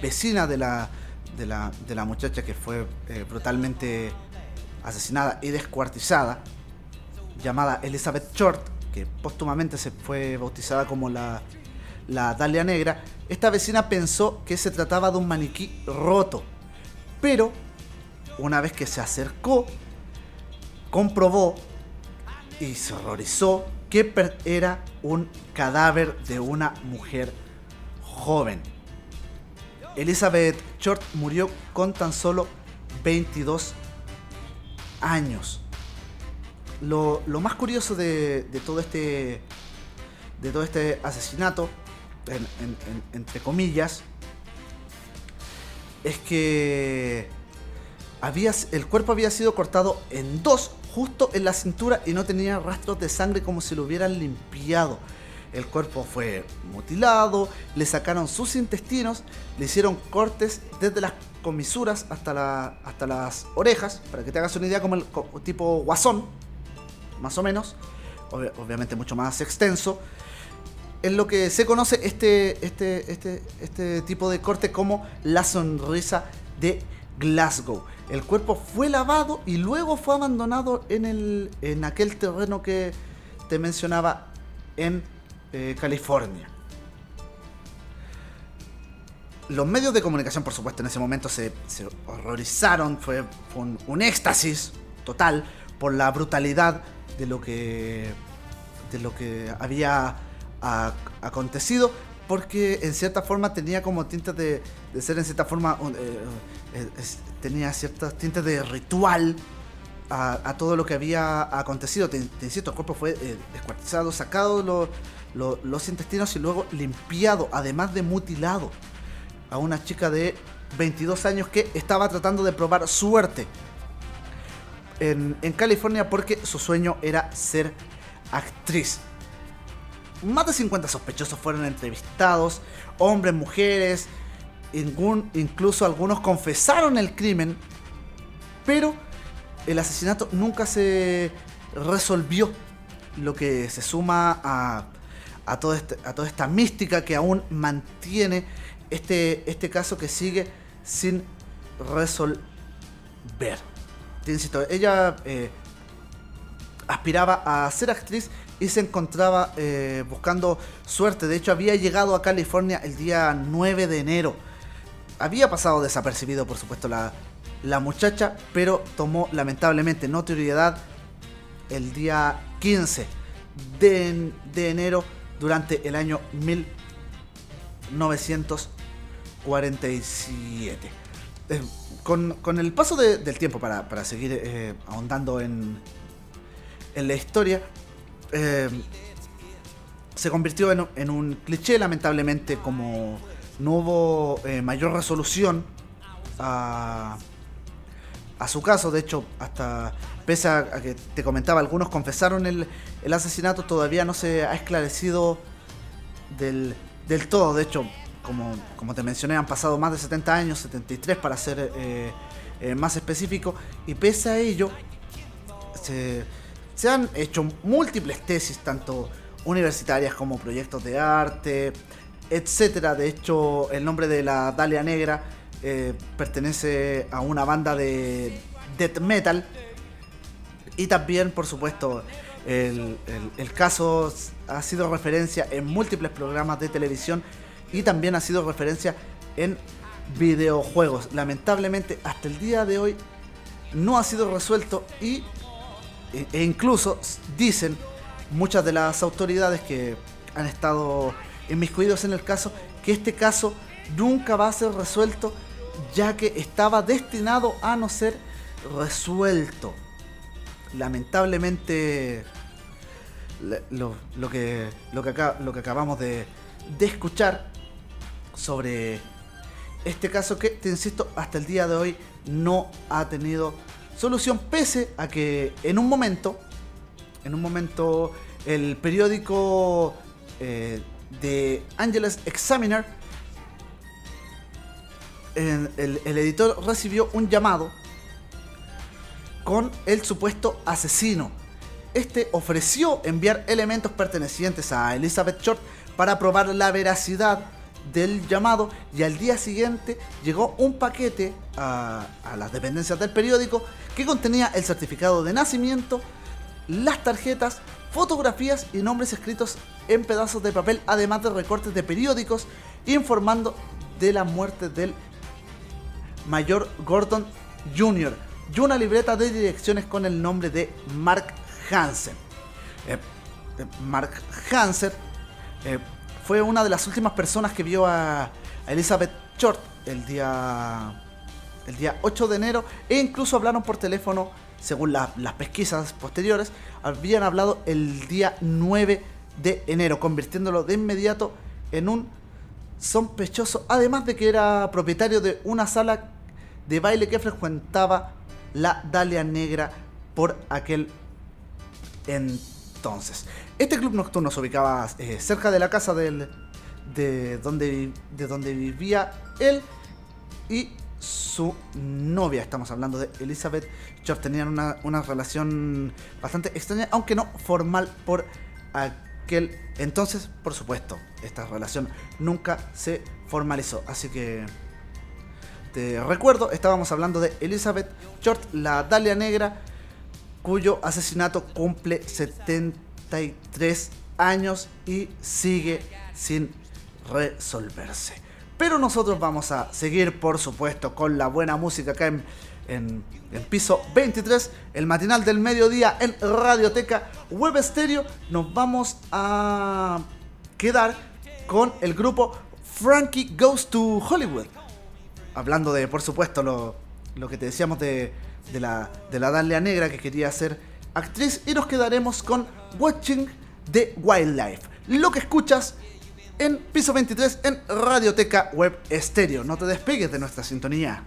vecina de la muchacha que fue eh, brutalmente asesinada y descuartizada, llamada Elizabeth Short, que póstumamente se fue bautizada como la, la Dalia Negra, esta vecina pensó que se trataba de un maniquí roto. Pero, una vez que se acercó, comprobó y se horrorizó que era un cadáver de una mujer joven. Elizabeth Short murió con tan solo 22 años. Lo, lo más curioso de, de todo este de todo este asesinato, en- en- en- entre comillas, es que había, el cuerpo había sido cortado en dos, justo en la cintura, y no tenía rastros de sangre como si lo hubieran limpiado. El cuerpo fue mutilado, le sacaron sus intestinos, le hicieron cortes desde las comisuras hasta, hasta las orejas, para que te hagas una idea como el tipo guasón, más o menos, Obvi- obviamente mucho más extenso. En lo que se conoce este, este, este, este tipo de corte como la sonrisa de Glasgow. El cuerpo fue lavado y luego fue abandonado en, el, en aquel terreno que te mencionaba en eh, California. Los medios de comunicación, por supuesto, en ese momento se, se horrorizaron, fue, un éxtasis total por la brutalidad de lo que, de lo que había acontecido, porque en cierta forma tenía como tintes de, ser en cierta forma, eh, eh, tenía ciertos tintes de ritual a, todo lo que había acontecido. Te, te el cuerpo fue eh, descuartizado, sacado lo- lo- los intestinos y luego limpiado, además de mutilado a una chica de 22 años que estaba tratando de probar suerte en, California porque su sueño era ser actriz. Más de 50 sospechosos fueron entrevistados, hombres, mujeres, incluso algunos confesaron el crimen, pero el asesinato nunca se resolvió, lo que se suma a, a, todo este- a toda esta mística que aún mantiene este, este caso que sigue sin resolver. Te insisto, ella eh, aspiraba a ser actriz y se encontraba eh, buscando suerte. De hecho, había llegado a California el día 9 de enero. Había pasado desapercibido, por supuesto, la, la muchacha, pero tomó lamentablemente notoriedad el día 15 de, de enero durante el año 1947. Con, el paso de- del tiempo, para, seguir eh, ahondando en, en la historia, eh, se convirtió en, un cliché, lamentablemente, como no hubo eh, mayor resolución a, su caso. De hecho, hasta pese a, a que te comentaba, algunos confesaron el, el asesinato, todavía no se ha esclarecido del, del todo. De hecho, como, como te mencioné, han pasado más de 70 años, 73 para ser eh, eh, más específico, y pese a ello, se- se han hecho múltiples tesis, tanto universitarias como proyectos de arte, etcétera. De hecho, el nombre de la Dalia Negra eh, pertenece a una banda de death metal. Y también, por supuesto, el, el- el caso ha sido referencia en múltiples programas de televisión y también ha sido referencia en videojuegos. Lamentablemente, hasta el día de hoy no ha sido resuelto y e- e incluso dicen muchas de las autoridades que han estado inmiscuidos en el caso que este caso nunca va a ser resuelto ya que estaba destinado a no ser resuelto. Lamentablemente le- lo, lo que, lo, que lo que acabamos de, de escuchar sobre este caso que, te insisto, hasta el día de hoy no ha tenido solución, pese a que en un momento, en un momento, el periódico eh, de Angeles Examiner, en- el, el editor recibió un llamado con el supuesto asesino. Este ofreció enviar elementos pertenecientes a Elizabeth Short para probar la veracidad del llamado y al día siguiente llegó un paquete a, las dependencias del periódico que contenía el certificado de nacimiento, las tarjetas, fotografías y nombres escritos en pedazos de papel, además de recortes de periódicos informando de la muerte del mayor Gordon Jr. y una libreta de direcciones con el nombre de Mark Hansen. Eh, eh, Mark Hansen eh, fue una de las últimas personas que vio a, Elizabeth Short el día, el día 8 de enero e incluso hablaron por teléfono, según la- las pesquisas posteriores, habían hablado el día 9 de enero, convirtiéndolo de inmediato en un sospechoso, además de que era propietario de una sala de baile que frecuentaba la Dalia Negra por aquel entonces. Este club nocturno se ubicaba eh, cerca de la casa de, donde, de donde vivía él y su novia. Estamos hablando de Elizabeth Short. Tenían una, una relación bastante extraña, aunque no formal por aquel entonces. Por supuesto, esta relación nunca se formalizó. Así que te recuerdo, estábamos hablando de Elizabeth Short, la Dalia Negra, cuyo asesinato cumple 73 años y sigue sin resolverse. Pero nosotros vamos a seguir, por supuesto, con la buena música acá en, en- piso 23, el matinal del mediodía en Radioteca Web Stereo. Nos vamos a quedar con el grupo Frankie Goes to Hollywood hablando de, por supuesto, lo, lo que te decíamos de, de la, de la Dalia Negra que quería ser actriz. Y nos quedaremos con Watching the Wildlife. Lo que escuchas en piso 23 en Radioteca Web Estéreo. No te despegues de nuestra sintonía.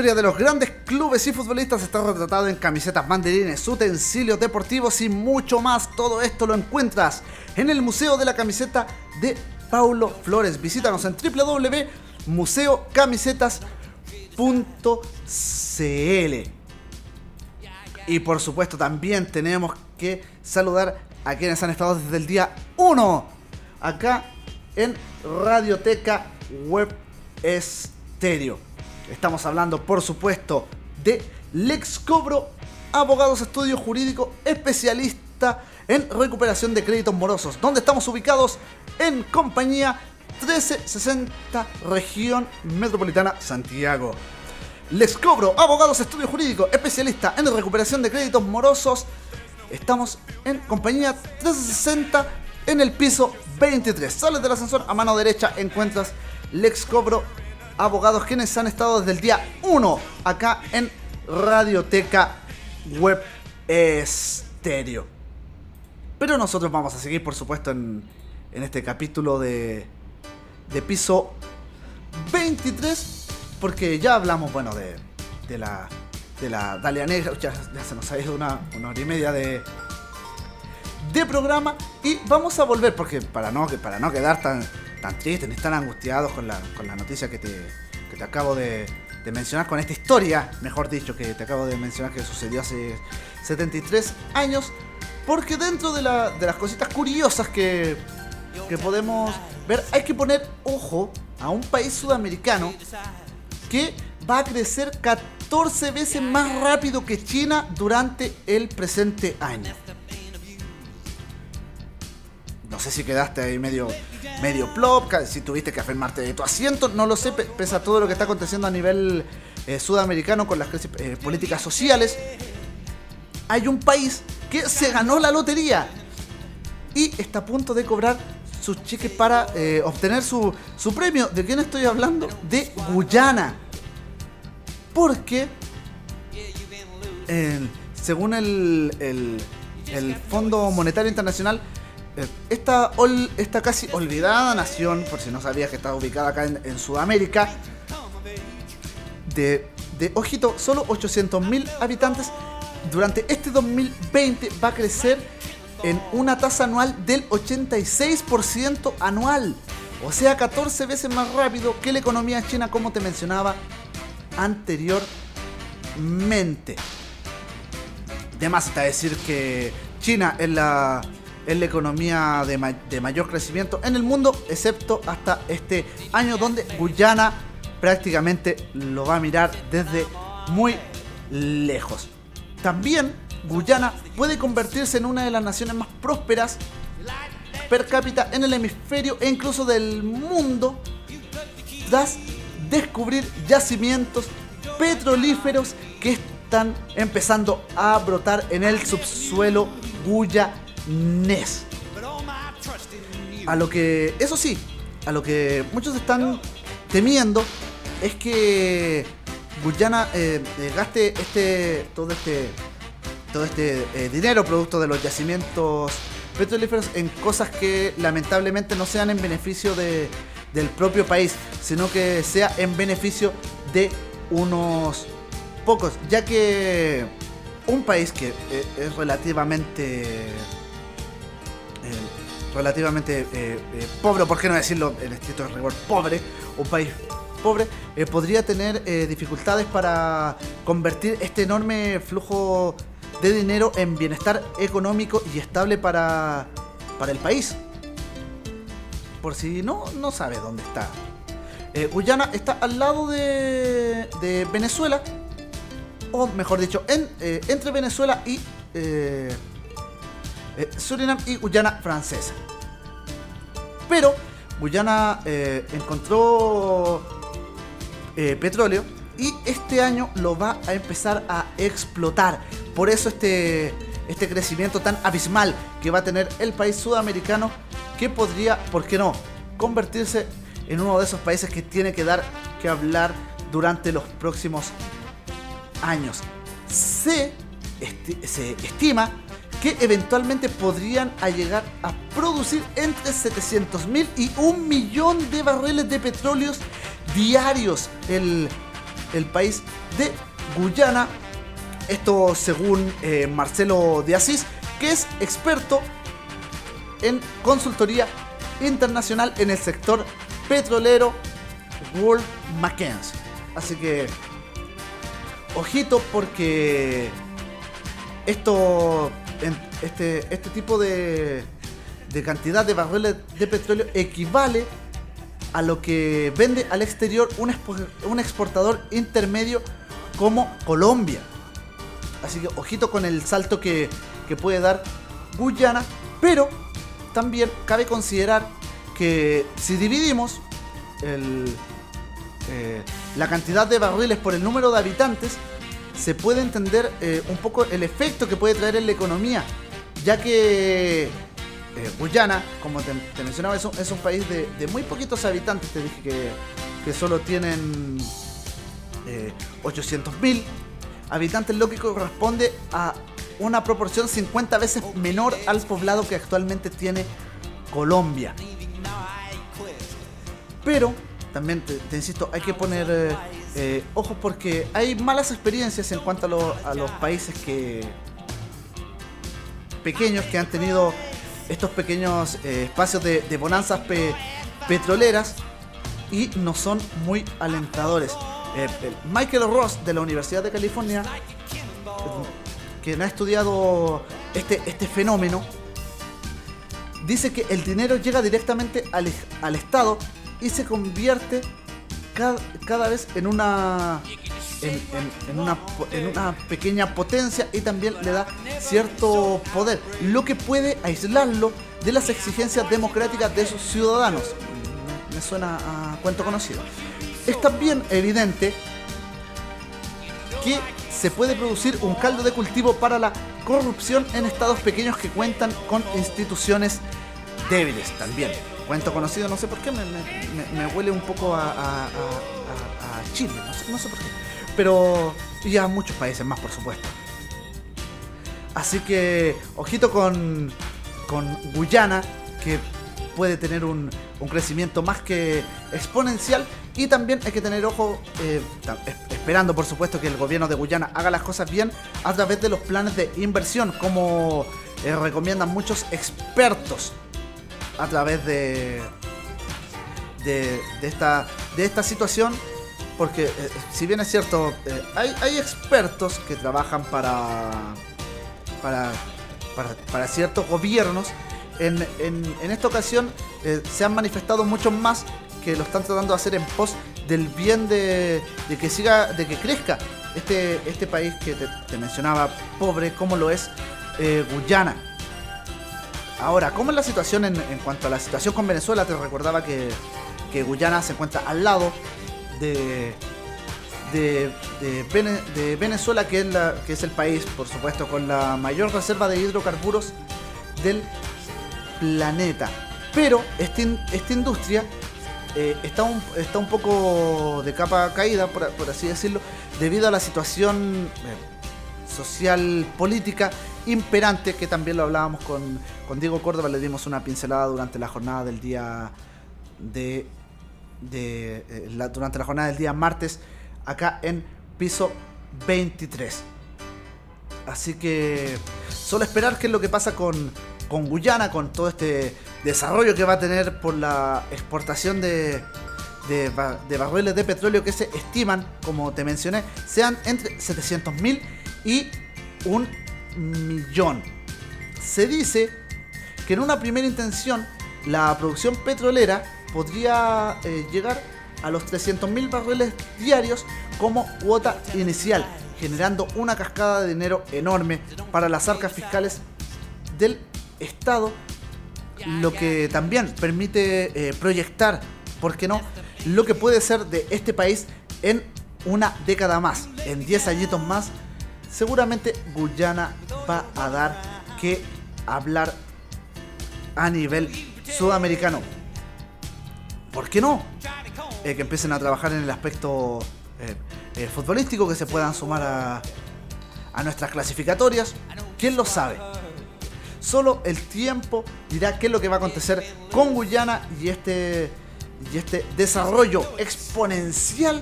Historia de los grandes clubes y futbolistas está retratado en camisetas, banderines, utensilios deportivos y mucho más. Todo esto lo encuentras en el Museo de la Camiseta de Paulo Flores. Visítanos en www.museocamisetas.cl. Y por supuesto también tenemos que saludar a quienes han estado desde el día 1 acá en Radioteca Web Estéreo. Estamos hablando por supuesto de Lex Cobro, abogados estudio jurídico especialista en recuperación de créditos morosos, donde estamos ubicados en compañía 1360 región metropolitana Santiago. Les cobro, abogados, estudio jurídico, especialista en recuperación de créditos morosos. Estamos en compañía 360 en el piso 23. Sales del ascensor a mano derecha encuentras Lex Cobro, abogados quienes han estado desde el día 1 acá en Radioteca Web Estéreo. Pero nosotros vamos a seguir, por supuesto, en, en este capítulo de, de piso 23 porque ya hablamos, bueno, de, de la de la Dalia Negra, ya, se nos ha ido una, una hora y media de, de programa y vamos a volver, porque para no, para no quedar tan, tan tristes ni tan angustiados con la, con la noticia que te, que te acabo de, de mencionar, con esta historia, mejor dicho, que te acabo de mencionar que sucedió hace 73 años, porque dentro de, la- de las cositas curiosas que, que podemos ver, hay que poner ojo a un país sudamericano que va a crecer 14 veces más rápido que China durante el presente año. No sé si quedaste ahí medio, medio plop, si tuviste que afirmarte de tu asiento, no lo sé, pe- pese a todo lo que está aconteciendo a nivel eh, sudamericano con las eh, políticas sociales. Hay un país que se ganó la lotería y está a punto de cobrar sus cheques para eh, obtener su, su premio. ¿De quién estoy hablando? De Guyana. Porque, según el, el- el Fondo Monetario Internacional, esta, ol- esta casi olvidada nación, por si no sabías que está ubicada acá en, Sudamérica, de, de, ojito, solo 800.000 habitantes, durante este 2020 va a crecer en una tasa anual del 86% anual. O sea, 14 veces más rápido que la economía china, como te mencionaba anteriormente. De más está decir que China es la, es la economía de, ma- de mayor crecimiento en el mundo, excepto hasta este año donde Guyana prácticamente lo va a mirar desde muy lejos. También Guyana puede convertirse en una de las naciones más prósperas per cápita en el hemisferio e incluso del mundo tras descubrir yacimientos petrolíferos que están empezando a brotar en el subsuelo guyanés. A lo que, eso sí, a lo que muchos están temiendo es que Guyana eh, eh, gaste este todo este todo este eh, dinero producto de los yacimientos petrolíferos en cosas que lamentablemente no sean en beneficio de- del propio país, sino que sea en beneficio de unos pocos, ya que un país que es relativamente relativamente eh, eh, pobre, por qué no decirlo en estricto rigor, pobre, un país pobre, eh, podría tener dificultades para convertir este enorme flujo de dinero en bienestar económico y estable para, para el país. Por si no, no sabe dónde está. Guyana está al lado de, de Venezuela, o mejor dicho, en, entre Venezuela y eh, Surinam y Guyana francesa. Pero Guyana eh, encontró eh, petróleo y este año lo va a empezar a explotar. Por eso este, este crecimiento tan abismal que va a tener el país sudamericano que podría, ¿por qué no?, convertirse en uno de esos países que tiene que dar que hablar durante los próximos años. Se, se estima que eventualmente podrían llegar a producir entre 700 mil y un millón de barriles de petróleos diarios el, el país de Guyana. Esto según eh, Marcelo de Asís, que es experto en consultoría internacional en el sector petrolero World Mackenzie. Así que, ojito porque esto, este, este tipo de, de cantidad de barriles de petróleo equivale a lo que vende al exterior un, un exportador intermedio como Colombia. Así que ojito con el salto que, que puede dar Guyana, pero también cabe considerar que si dividimos el, eh, la cantidad de barriles por el número de habitantes, se puede entender eh, un poco el efecto que puede traer en la economía, ya que eh, Guyana, como te, mencionaba, es un, país de, muy poquitos habitantes, te dije que, solo tienen eh, 800.000 habitantes, lo que corresponde a una proporción 50 veces menor al poblado que actualmente tiene Colombia. Pero, también te, te insisto, hay que poner eh, ojos porque hay malas experiencias en cuanto a, lo- a los países que pequeños que han tenido estos pequeños eh, espacios de, bonanzas pe- petroleras y no son muy alentadores. Eh, el Michael Ross de la Universidad de California, quien ha estudiado este, este fenómeno, dice que el dinero llega directamente al, al Estado y se convierte cada, vez en una, en, en- en una en una pequeña potencia y también le da cierto poder, lo que puede aislarlo de las exigencias democráticas de sus ciudadanos. Me suena a cuento conocido. Es también evidente que se puede producir un caldo de cultivo para la corrupción en estados pequeños que cuentan con instituciones débiles también. Cuento conocido, no sé por qué, me, huele un poco a, Chile, no sé, por qué. Pero y a muchos países más, por supuesto. Así que, ojito con, con Guyana, que puede tener un, un crecimiento más que exponencial. Y también hay que tener ojo, eh, esperando por supuesto que el gobierno de Guyana haga las cosas bien a través de los planes de inversión, como eh, recomiendan muchos expertos a través de, de, esta, de esta situación. Porque eh, si bien es cierto, eh, hay, expertos que trabajan para, para, para, ciertos gobiernos. En, en- esta ocasión eh, se han manifestado muchos más que lo están tratando de hacer en pos del bien de, de que siga, de que crezca este, este país que te, mencionaba, pobre como lo es Guyana. Ahora, ¿cómo es la situación en, en cuanto a la situación con Venezuela? Te recordaba que, Guyana se encuentra al lado de, de, de Vene- de Venezuela, que es, la- que es el país, por supuesto, con la mayor reserva de hidrocarburos del planeta. Pero esta, in- esta industria eh, está, un, está un poco de capa caída, por, por así decirlo, debido a la situación eh, social, política imperante, que también lo hablábamos con, con Diego Córdoba, le dimos una pincelada durante la jornada del día de, de eh, durante la jornada del día martes acá en piso 23. Así que solo esperar qué es lo que pasa con, con Guyana, con todo este desarrollo que va a tener por la exportación de, de barriles de petróleo que se estiman, como te mencioné, sean entre 700.000 y un millón. Se dice que en una primera intención la producción petrolera podría eh, llegar a los 300.000 barriles diarios como cuota inicial, generando una cascada de dinero enorme para las arcas fiscales del Estado, lo que también permite eh, proyectar, ¿por qué no?, lo que puede ser de este país en una década más, en 10 añitos más, seguramente Guyana va a dar que hablar a nivel sudamericano. ¿Por qué no? Eh, que empiecen a trabajar en el aspecto eh, eh, futbolístico, que se puedan sumar a, a nuestras clasificatorias. ¿Quién lo sabe? Solo el tiempo dirá qué es lo que va a acontecer con Guyana y este, y este desarrollo exponencial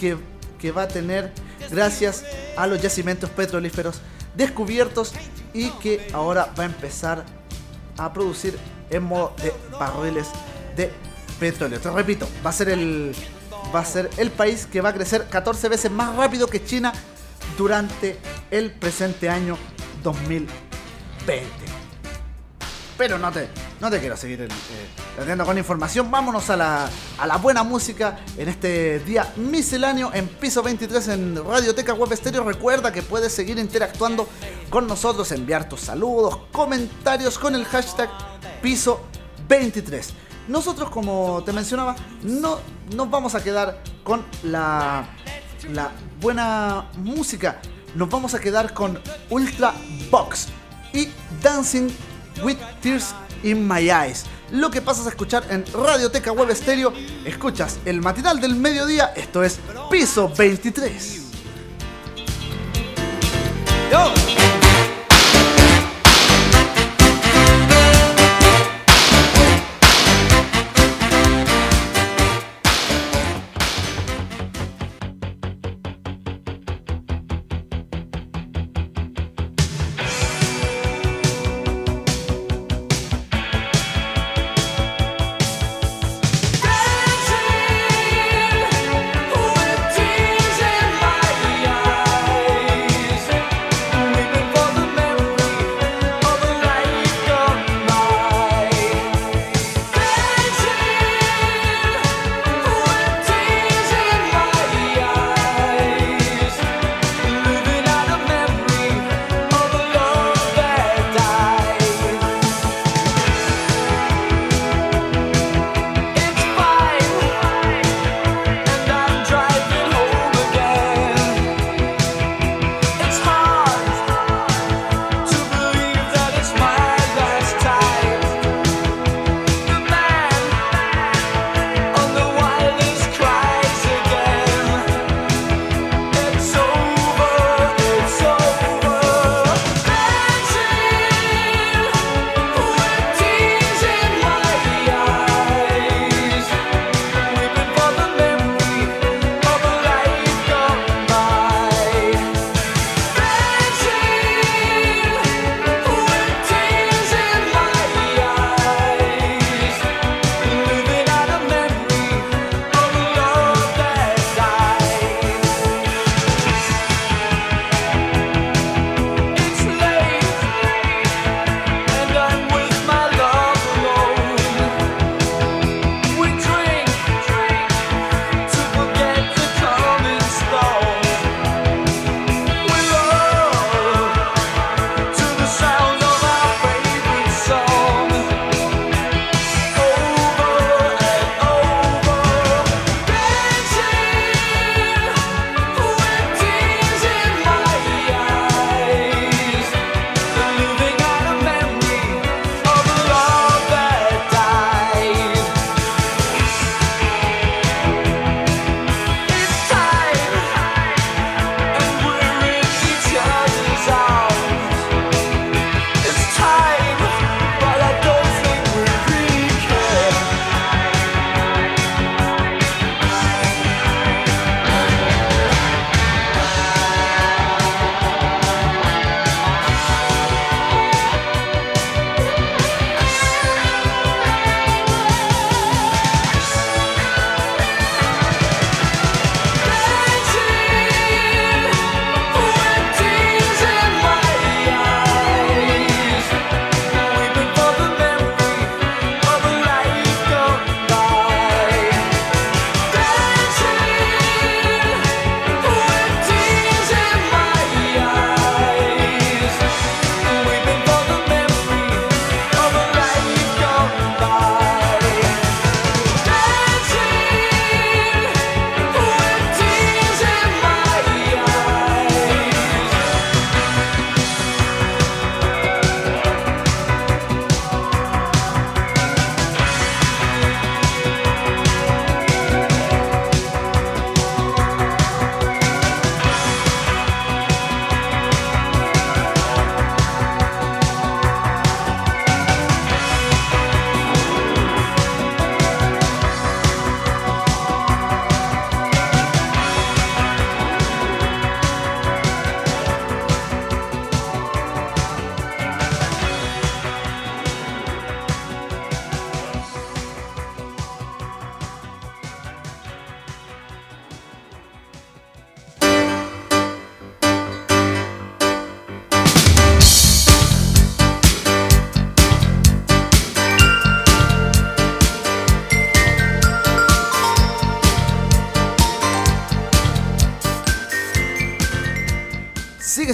que, que va a tener gracias a los yacimientos petrolíferos descubiertos y que ahora va a empezar a producir en modo de barriles de petróleo. Te repito, va a ser el va a ser el país que va a crecer 14 veces más rápido que China durante el presente año 2020. Pero no te, no te quiero seguir eh, con información. Vámonos a la, a la buena música en este día misceláneo en piso 23 en Radioteca Web Estéreo. Recuerda que puedes seguir interactuando con nosotros, enviar tus saludos, comentarios con el hashtag piso 23. Nosotros, como te mencionaba, no nos vamos a quedar con la, la buena música. Nos vamos a quedar con Ultra Box y Dancing with Tears in My Eyes. Lo que pasas a escuchar en Radioteca Web Estéreo, escuchas el matinal del mediodía, esto es Piso 23. Yo.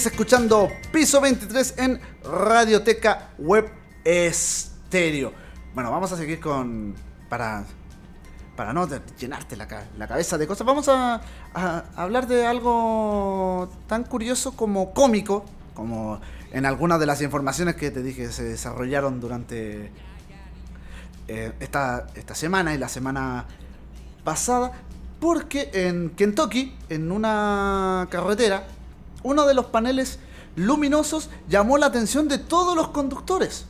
Sigues escuchando Piso 23 en Radioteca Web Estéreo. Bueno, vamos a seguir con. Para. Para no llenarte la, la cabeza de cosas, vamos a, a hablar de algo tan curioso como cómico, como en algunas de las informaciones que te dije se desarrollaron durante eh, esta, esta semana y la semana pasada, porque en Kentucky, en una carretera, uno de los paneles luminosos llamó la atención de todos los conductores.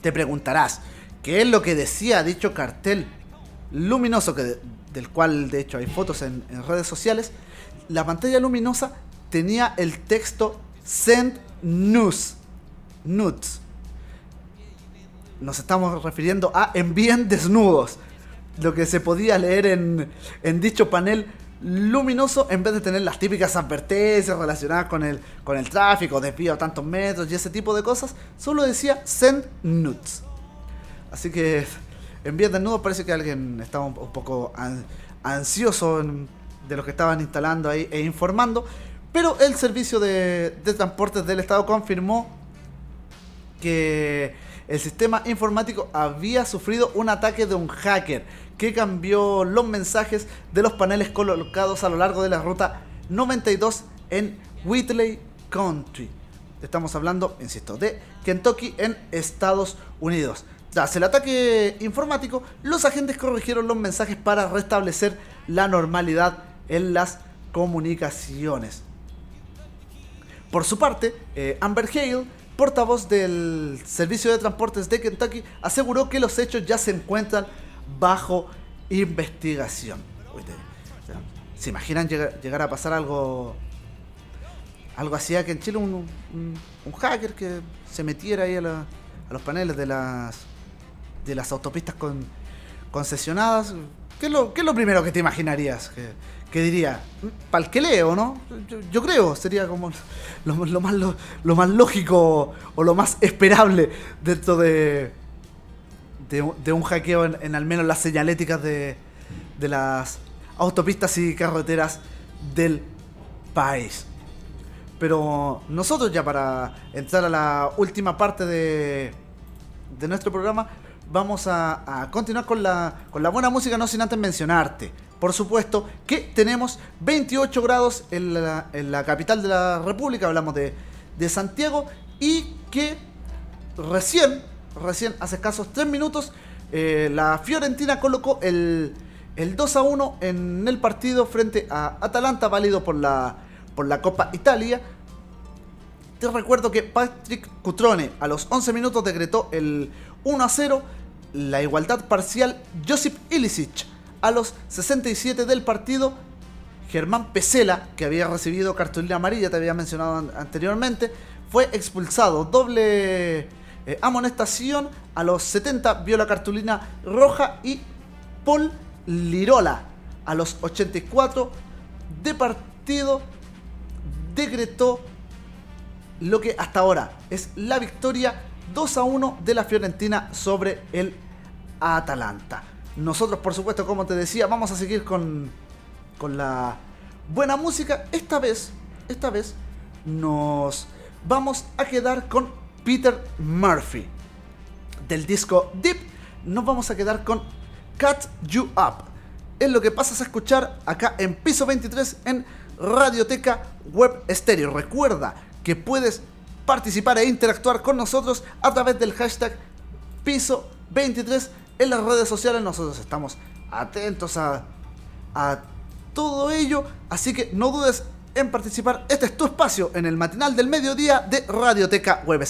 Te preguntarás, ¿qué es lo que decía dicho cartel luminoso, del cual de hecho hay fotos en, redes sociales? La pantalla luminosa tenía el texto Send News. Nudes. Nos estamos refiriendo a envíen desnudos. Lo que se podía leer en dicho panel luminoso en vez de tener las típicas advertencias relacionadas con el, con el tráfico, desvío a tantos metros y ese tipo de cosas, solo decía send nudes. Así que envíen desnudos parece que alguien estaba un, poco an- ansioso en- de los que estaban instalando ahí e informando, pero el servicio de, de transportes del estado confirmó que el sistema informático había sufrido un ataque de un hacker que cambió los mensajes de los paneles colocados a lo largo de la ruta 92 en Whitley Country. Estamos hablando, insisto, de Kentucky en Estados Unidos. Tras el ataque informático, los agentes corrigieron los mensajes para restablecer la normalidad en las comunicaciones. Por su parte, eh, Amber Hale, portavoz del Servicio de Transportes de Kentucky, aseguró que los hechos ya se encuentran bajo investigación. ¿Se imaginan llegar, a pasar algo algo así aquí en Chile? Un, un- hacker que se metiera ahí a, los paneles de las de las autopistas con, concesionadas. ¿Qué es, lo, qué es lo primero que te imaginarías? Que, que diría, para el que leo, ¿no? Yo, creo, sería como lo más, lo, lo más lógico o lo más esperable dentro de, de, un- de un hackeo en, en al menos las señaléticas de, de las autopistas y carreteras del país. Pero nosotros ya para entrar a la última parte de, de nuestro programa, vamos a, a continuar con la, con la buena música, no sin antes mencionarte, por supuesto, que tenemos 28 grados en la, en la capital de la República, hablamos de, de Santiago, y que recién, recién, hace escasos 3 minutos, eh, la Fiorentina colocó el, el 2 a 1 en el partido frente a Atalanta, válido por la, por la Copa Italia. Te recuerdo que Patrick Cutrone a los 11 minutos decretó el 1 a 0, la igualdad parcial Josip Ilicic a los 67 del partido. Germán Pesela, que había recibido cartulina amarilla, te había mencionado an- anteriormente, fue expulsado. Doble eh, amonestación. A los 70 vio la cartulina roja y Paul Lirola a los 84 de partido decretó lo que hasta ahora es la victoria 2 a 1 de la Fiorentina sobre el Atalanta. Nosotros, por supuesto, como te decía, vamos a seguir con, con la buena música. Esta vez, esta vez, nos vamos a quedar con Peter Murphy. Del disco Deep, nos vamos a quedar con Cut You Up. Es lo que pasas a escuchar acá en Piso 23 en Radioteca Web Stereo. Recuerda que puedes participar e interactuar con nosotros a través del hashtag Piso 23 en las redes sociales. Nosotros estamos atentos a, a todo ello, así que no dudes en participar. Este es tu espacio en el matinal del mediodía de Radioteca Web.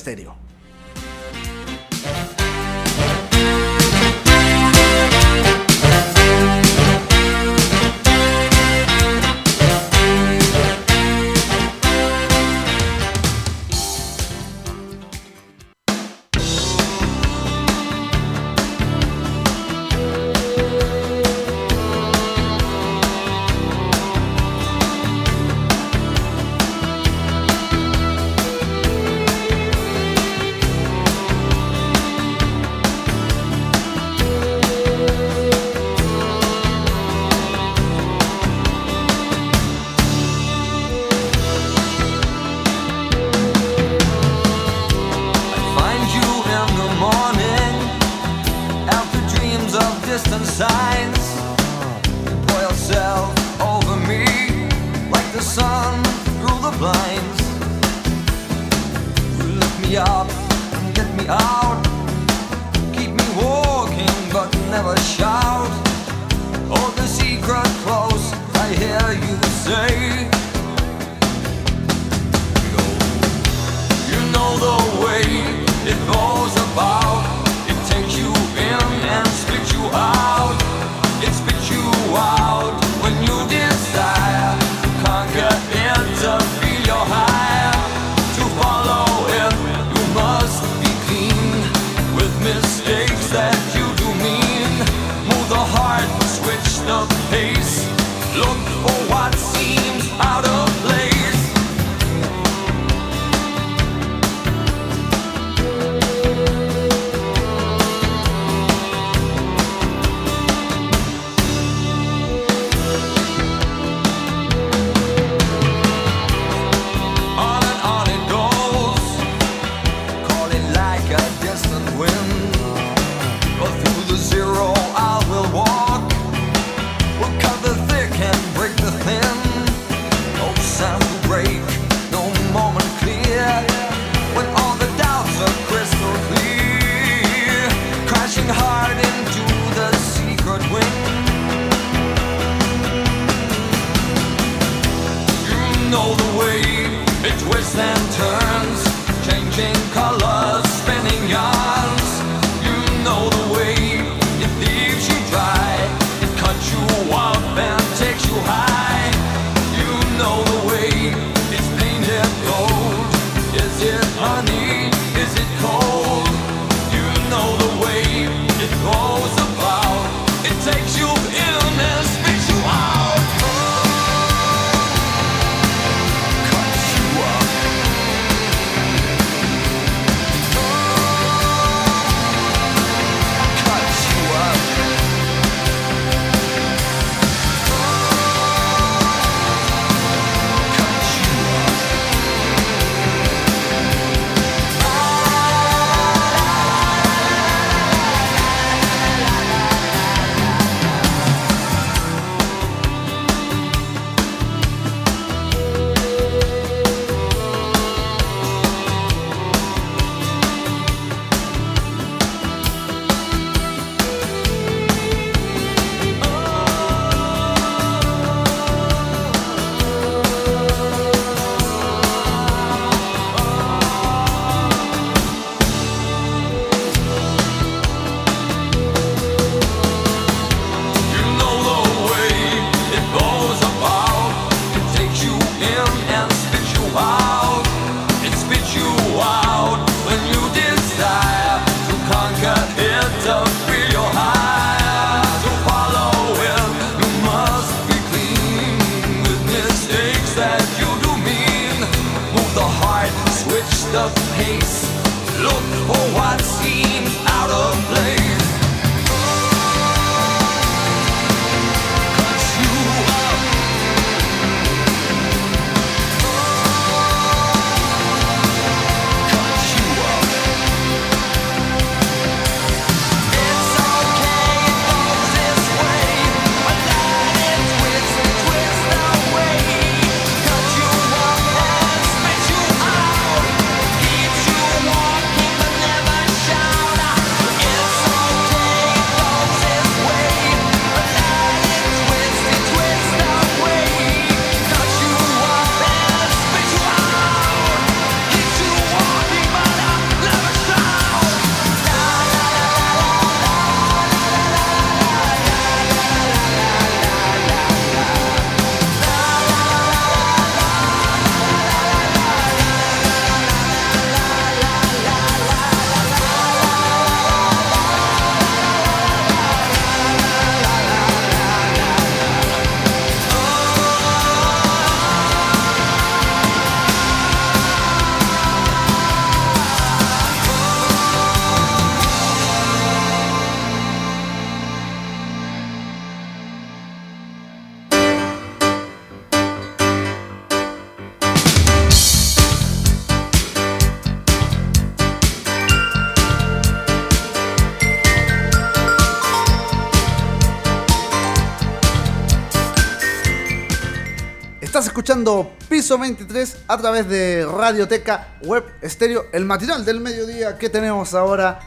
Escuchando Piso 23 a través de Radioteca Web Estéreo, el matinal del mediodía que tenemos ahora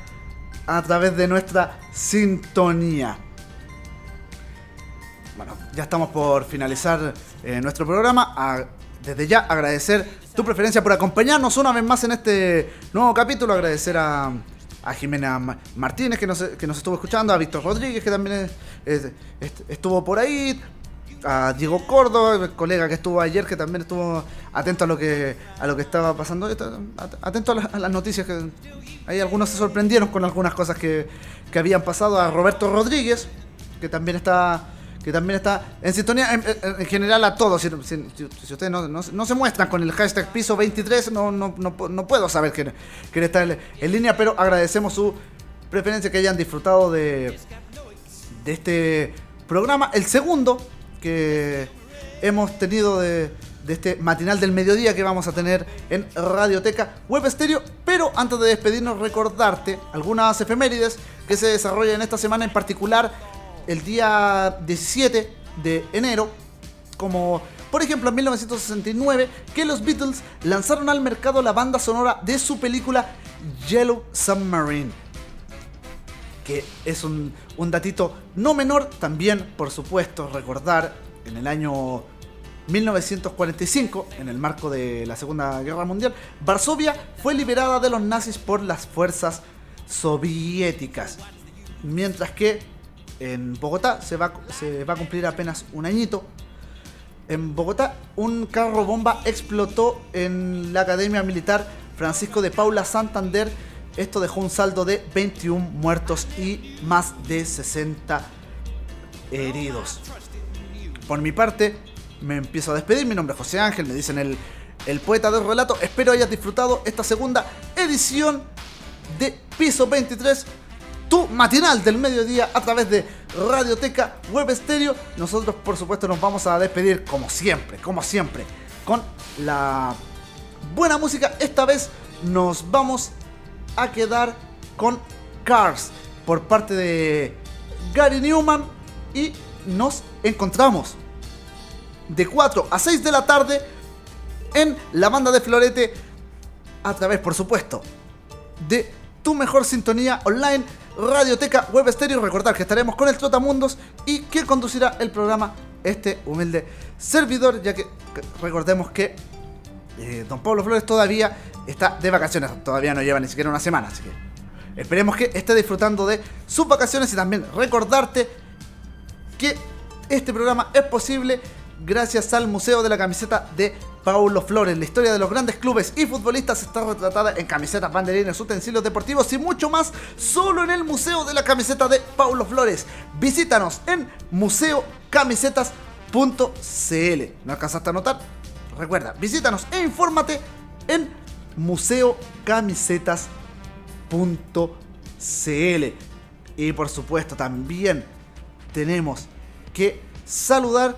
a través de nuestra sintonía. Bueno, ya estamos por finalizar eh, nuestro programa. Desde ya agradecer tu preferencia por acompañarnos una vez más en este nuevo capítulo. Agradecer a, Jimena Ma- Martínez que nos, que nos estuvo escuchando, a Víctor Rodríguez que también es- es- est- estuvo por ahí, a Diego Córdoba, el colega que estuvo ayer que también estuvo atento a lo que a lo que estaba pasando, atento a, la- a las noticias que ahí algunos se sorprendieron con algunas cosas que, que habían pasado, a Roberto Rodríguez que también está que también está en sintonía en, en- en general a todos. Si, si- si- ustedes no, no- no se muestran con el hashtag piso 23, no, no, no puedo saber quién, quién está en, en línea, pero agradecemos su preferencia que hayan disfrutado de, de este programa. El segundo que hemos tenido de, este matinal del mediodía que vamos a tener en Radioteca Web Estéreo. Pero antes de despedirnos, recordarte algunas efemérides que se desarrollan esta semana, en particular el día 17 de enero, como por ejemplo en 1969, que los Beatles lanzaron al mercado la banda sonora de su película Yellow Submarine es un, un datito no menor, también por supuesto recordar en el año 1945, en el marco de la Segunda Guerra Mundial, Varsovia fue liberada de los nazis por las fuerzas soviéticas, mientras que en Bogotá se va, se va a cumplir apenas un añito. En Bogotá, un carro bomba explotó en la Academia Militar Francisco de Paula Santander. Esto dejó un saldo de 21 muertos y más de 60 heridos. Por mi parte, me empiezo a despedir. Mi nombre es José Ángel, me dicen el, el poeta del relato. Espero hayas disfrutado esta segunda edición de Piso 23, tu matinal del mediodía a través de Radioteca Web Estéreo. Nosotros, por supuesto, nos vamos a despedir como siempre, como siempre, con la buena música. Esta vez nos vamos a quedar con Cars por parte de Gary Newman y nos encontramos de 4 a 6 de la tarde en la banda de Florete a través, por supuesto, de tu mejor sintonía online, Radioteca Web Estéreo. Recordar que estaremos con el Trotamundos y que conducirá el programa este humilde servidor, ya que recordemos que eh, Don Pablo Flores todavía está de vacaciones, todavía no lleva ni siquiera una semana, así que esperemos que esté disfrutando de sus vacaciones y también recordarte que este programa es posible gracias al Museo de la Camiseta de Paulo Flores. La historia de los grandes clubes y futbolistas está retratada en camisetas, banderines, utensilios deportivos y mucho más solo en el Museo de la Camiseta de Paulo Flores. Visítanos en museocamisetas.cl. ¿No alcanzaste a anotar? Recuerda, visítanos e infórmate en museocamisetas.cl. Y por supuesto también tenemos que saludar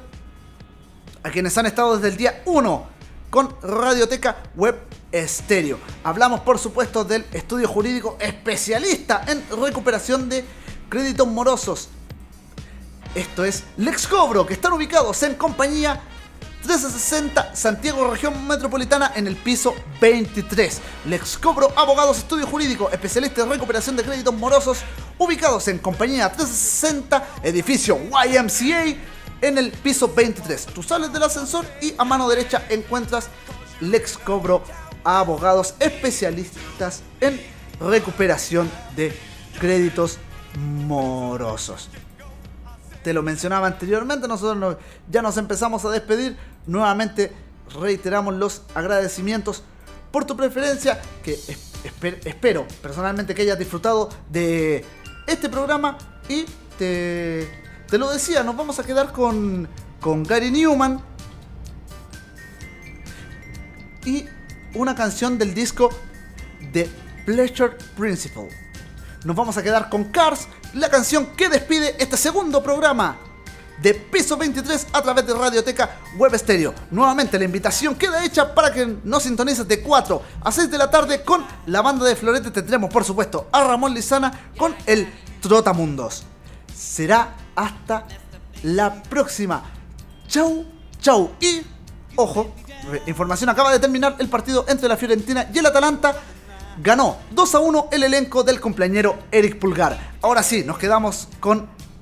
a quienes han estado desde el día 1 con Radioteca Web Estéreo. Hablamos por supuesto del estudio jurídico especialista en recuperación de créditos morosos. Esto es Lex Cobro, que están ubicados en compañía 1360 Santiago Región Metropolitana en el piso 23. Lex Cobro Abogados Estudio Jurídico, especialista en recuperación de créditos morosos, ubicados en compañía 360 edificio YMCA en el piso 23. Tú sales del ascensor y a mano derecha encuentras Lex Cobro Abogados especialistas en recuperación de créditos morosos te lo mencionaba anteriormente, nosotros no- ya nos empezamos a despedir. Nuevamente reiteramos los agradecimientos por tu preferencia, que es- esper- espero personalmente que hayas disfrutado de este programa y te, te lo decía, nos vamos a quedar con, con Gary Newman y una canción del disco The Pleasure Principle. Nos vamos a quedar con Cars, la canción que despide este segundo programa de Piso 23 a través de Radioteca Web Stereo. Nuevamente la invitación queda hecha para que nos sintonices de 4 a 6 de la tarde con la banda de Florete. Tendremos por supuesto a Ramón Lizana con el Trotamundos. Será hasta la próxima. Chau, chau. Y, ojo, información acaba de terminar el partido entre la Fiorentina y el Atalanta ganó 2 a 1 el elenco del cumpleañero Eric Pulgar. Ahora sí, nos quedamos con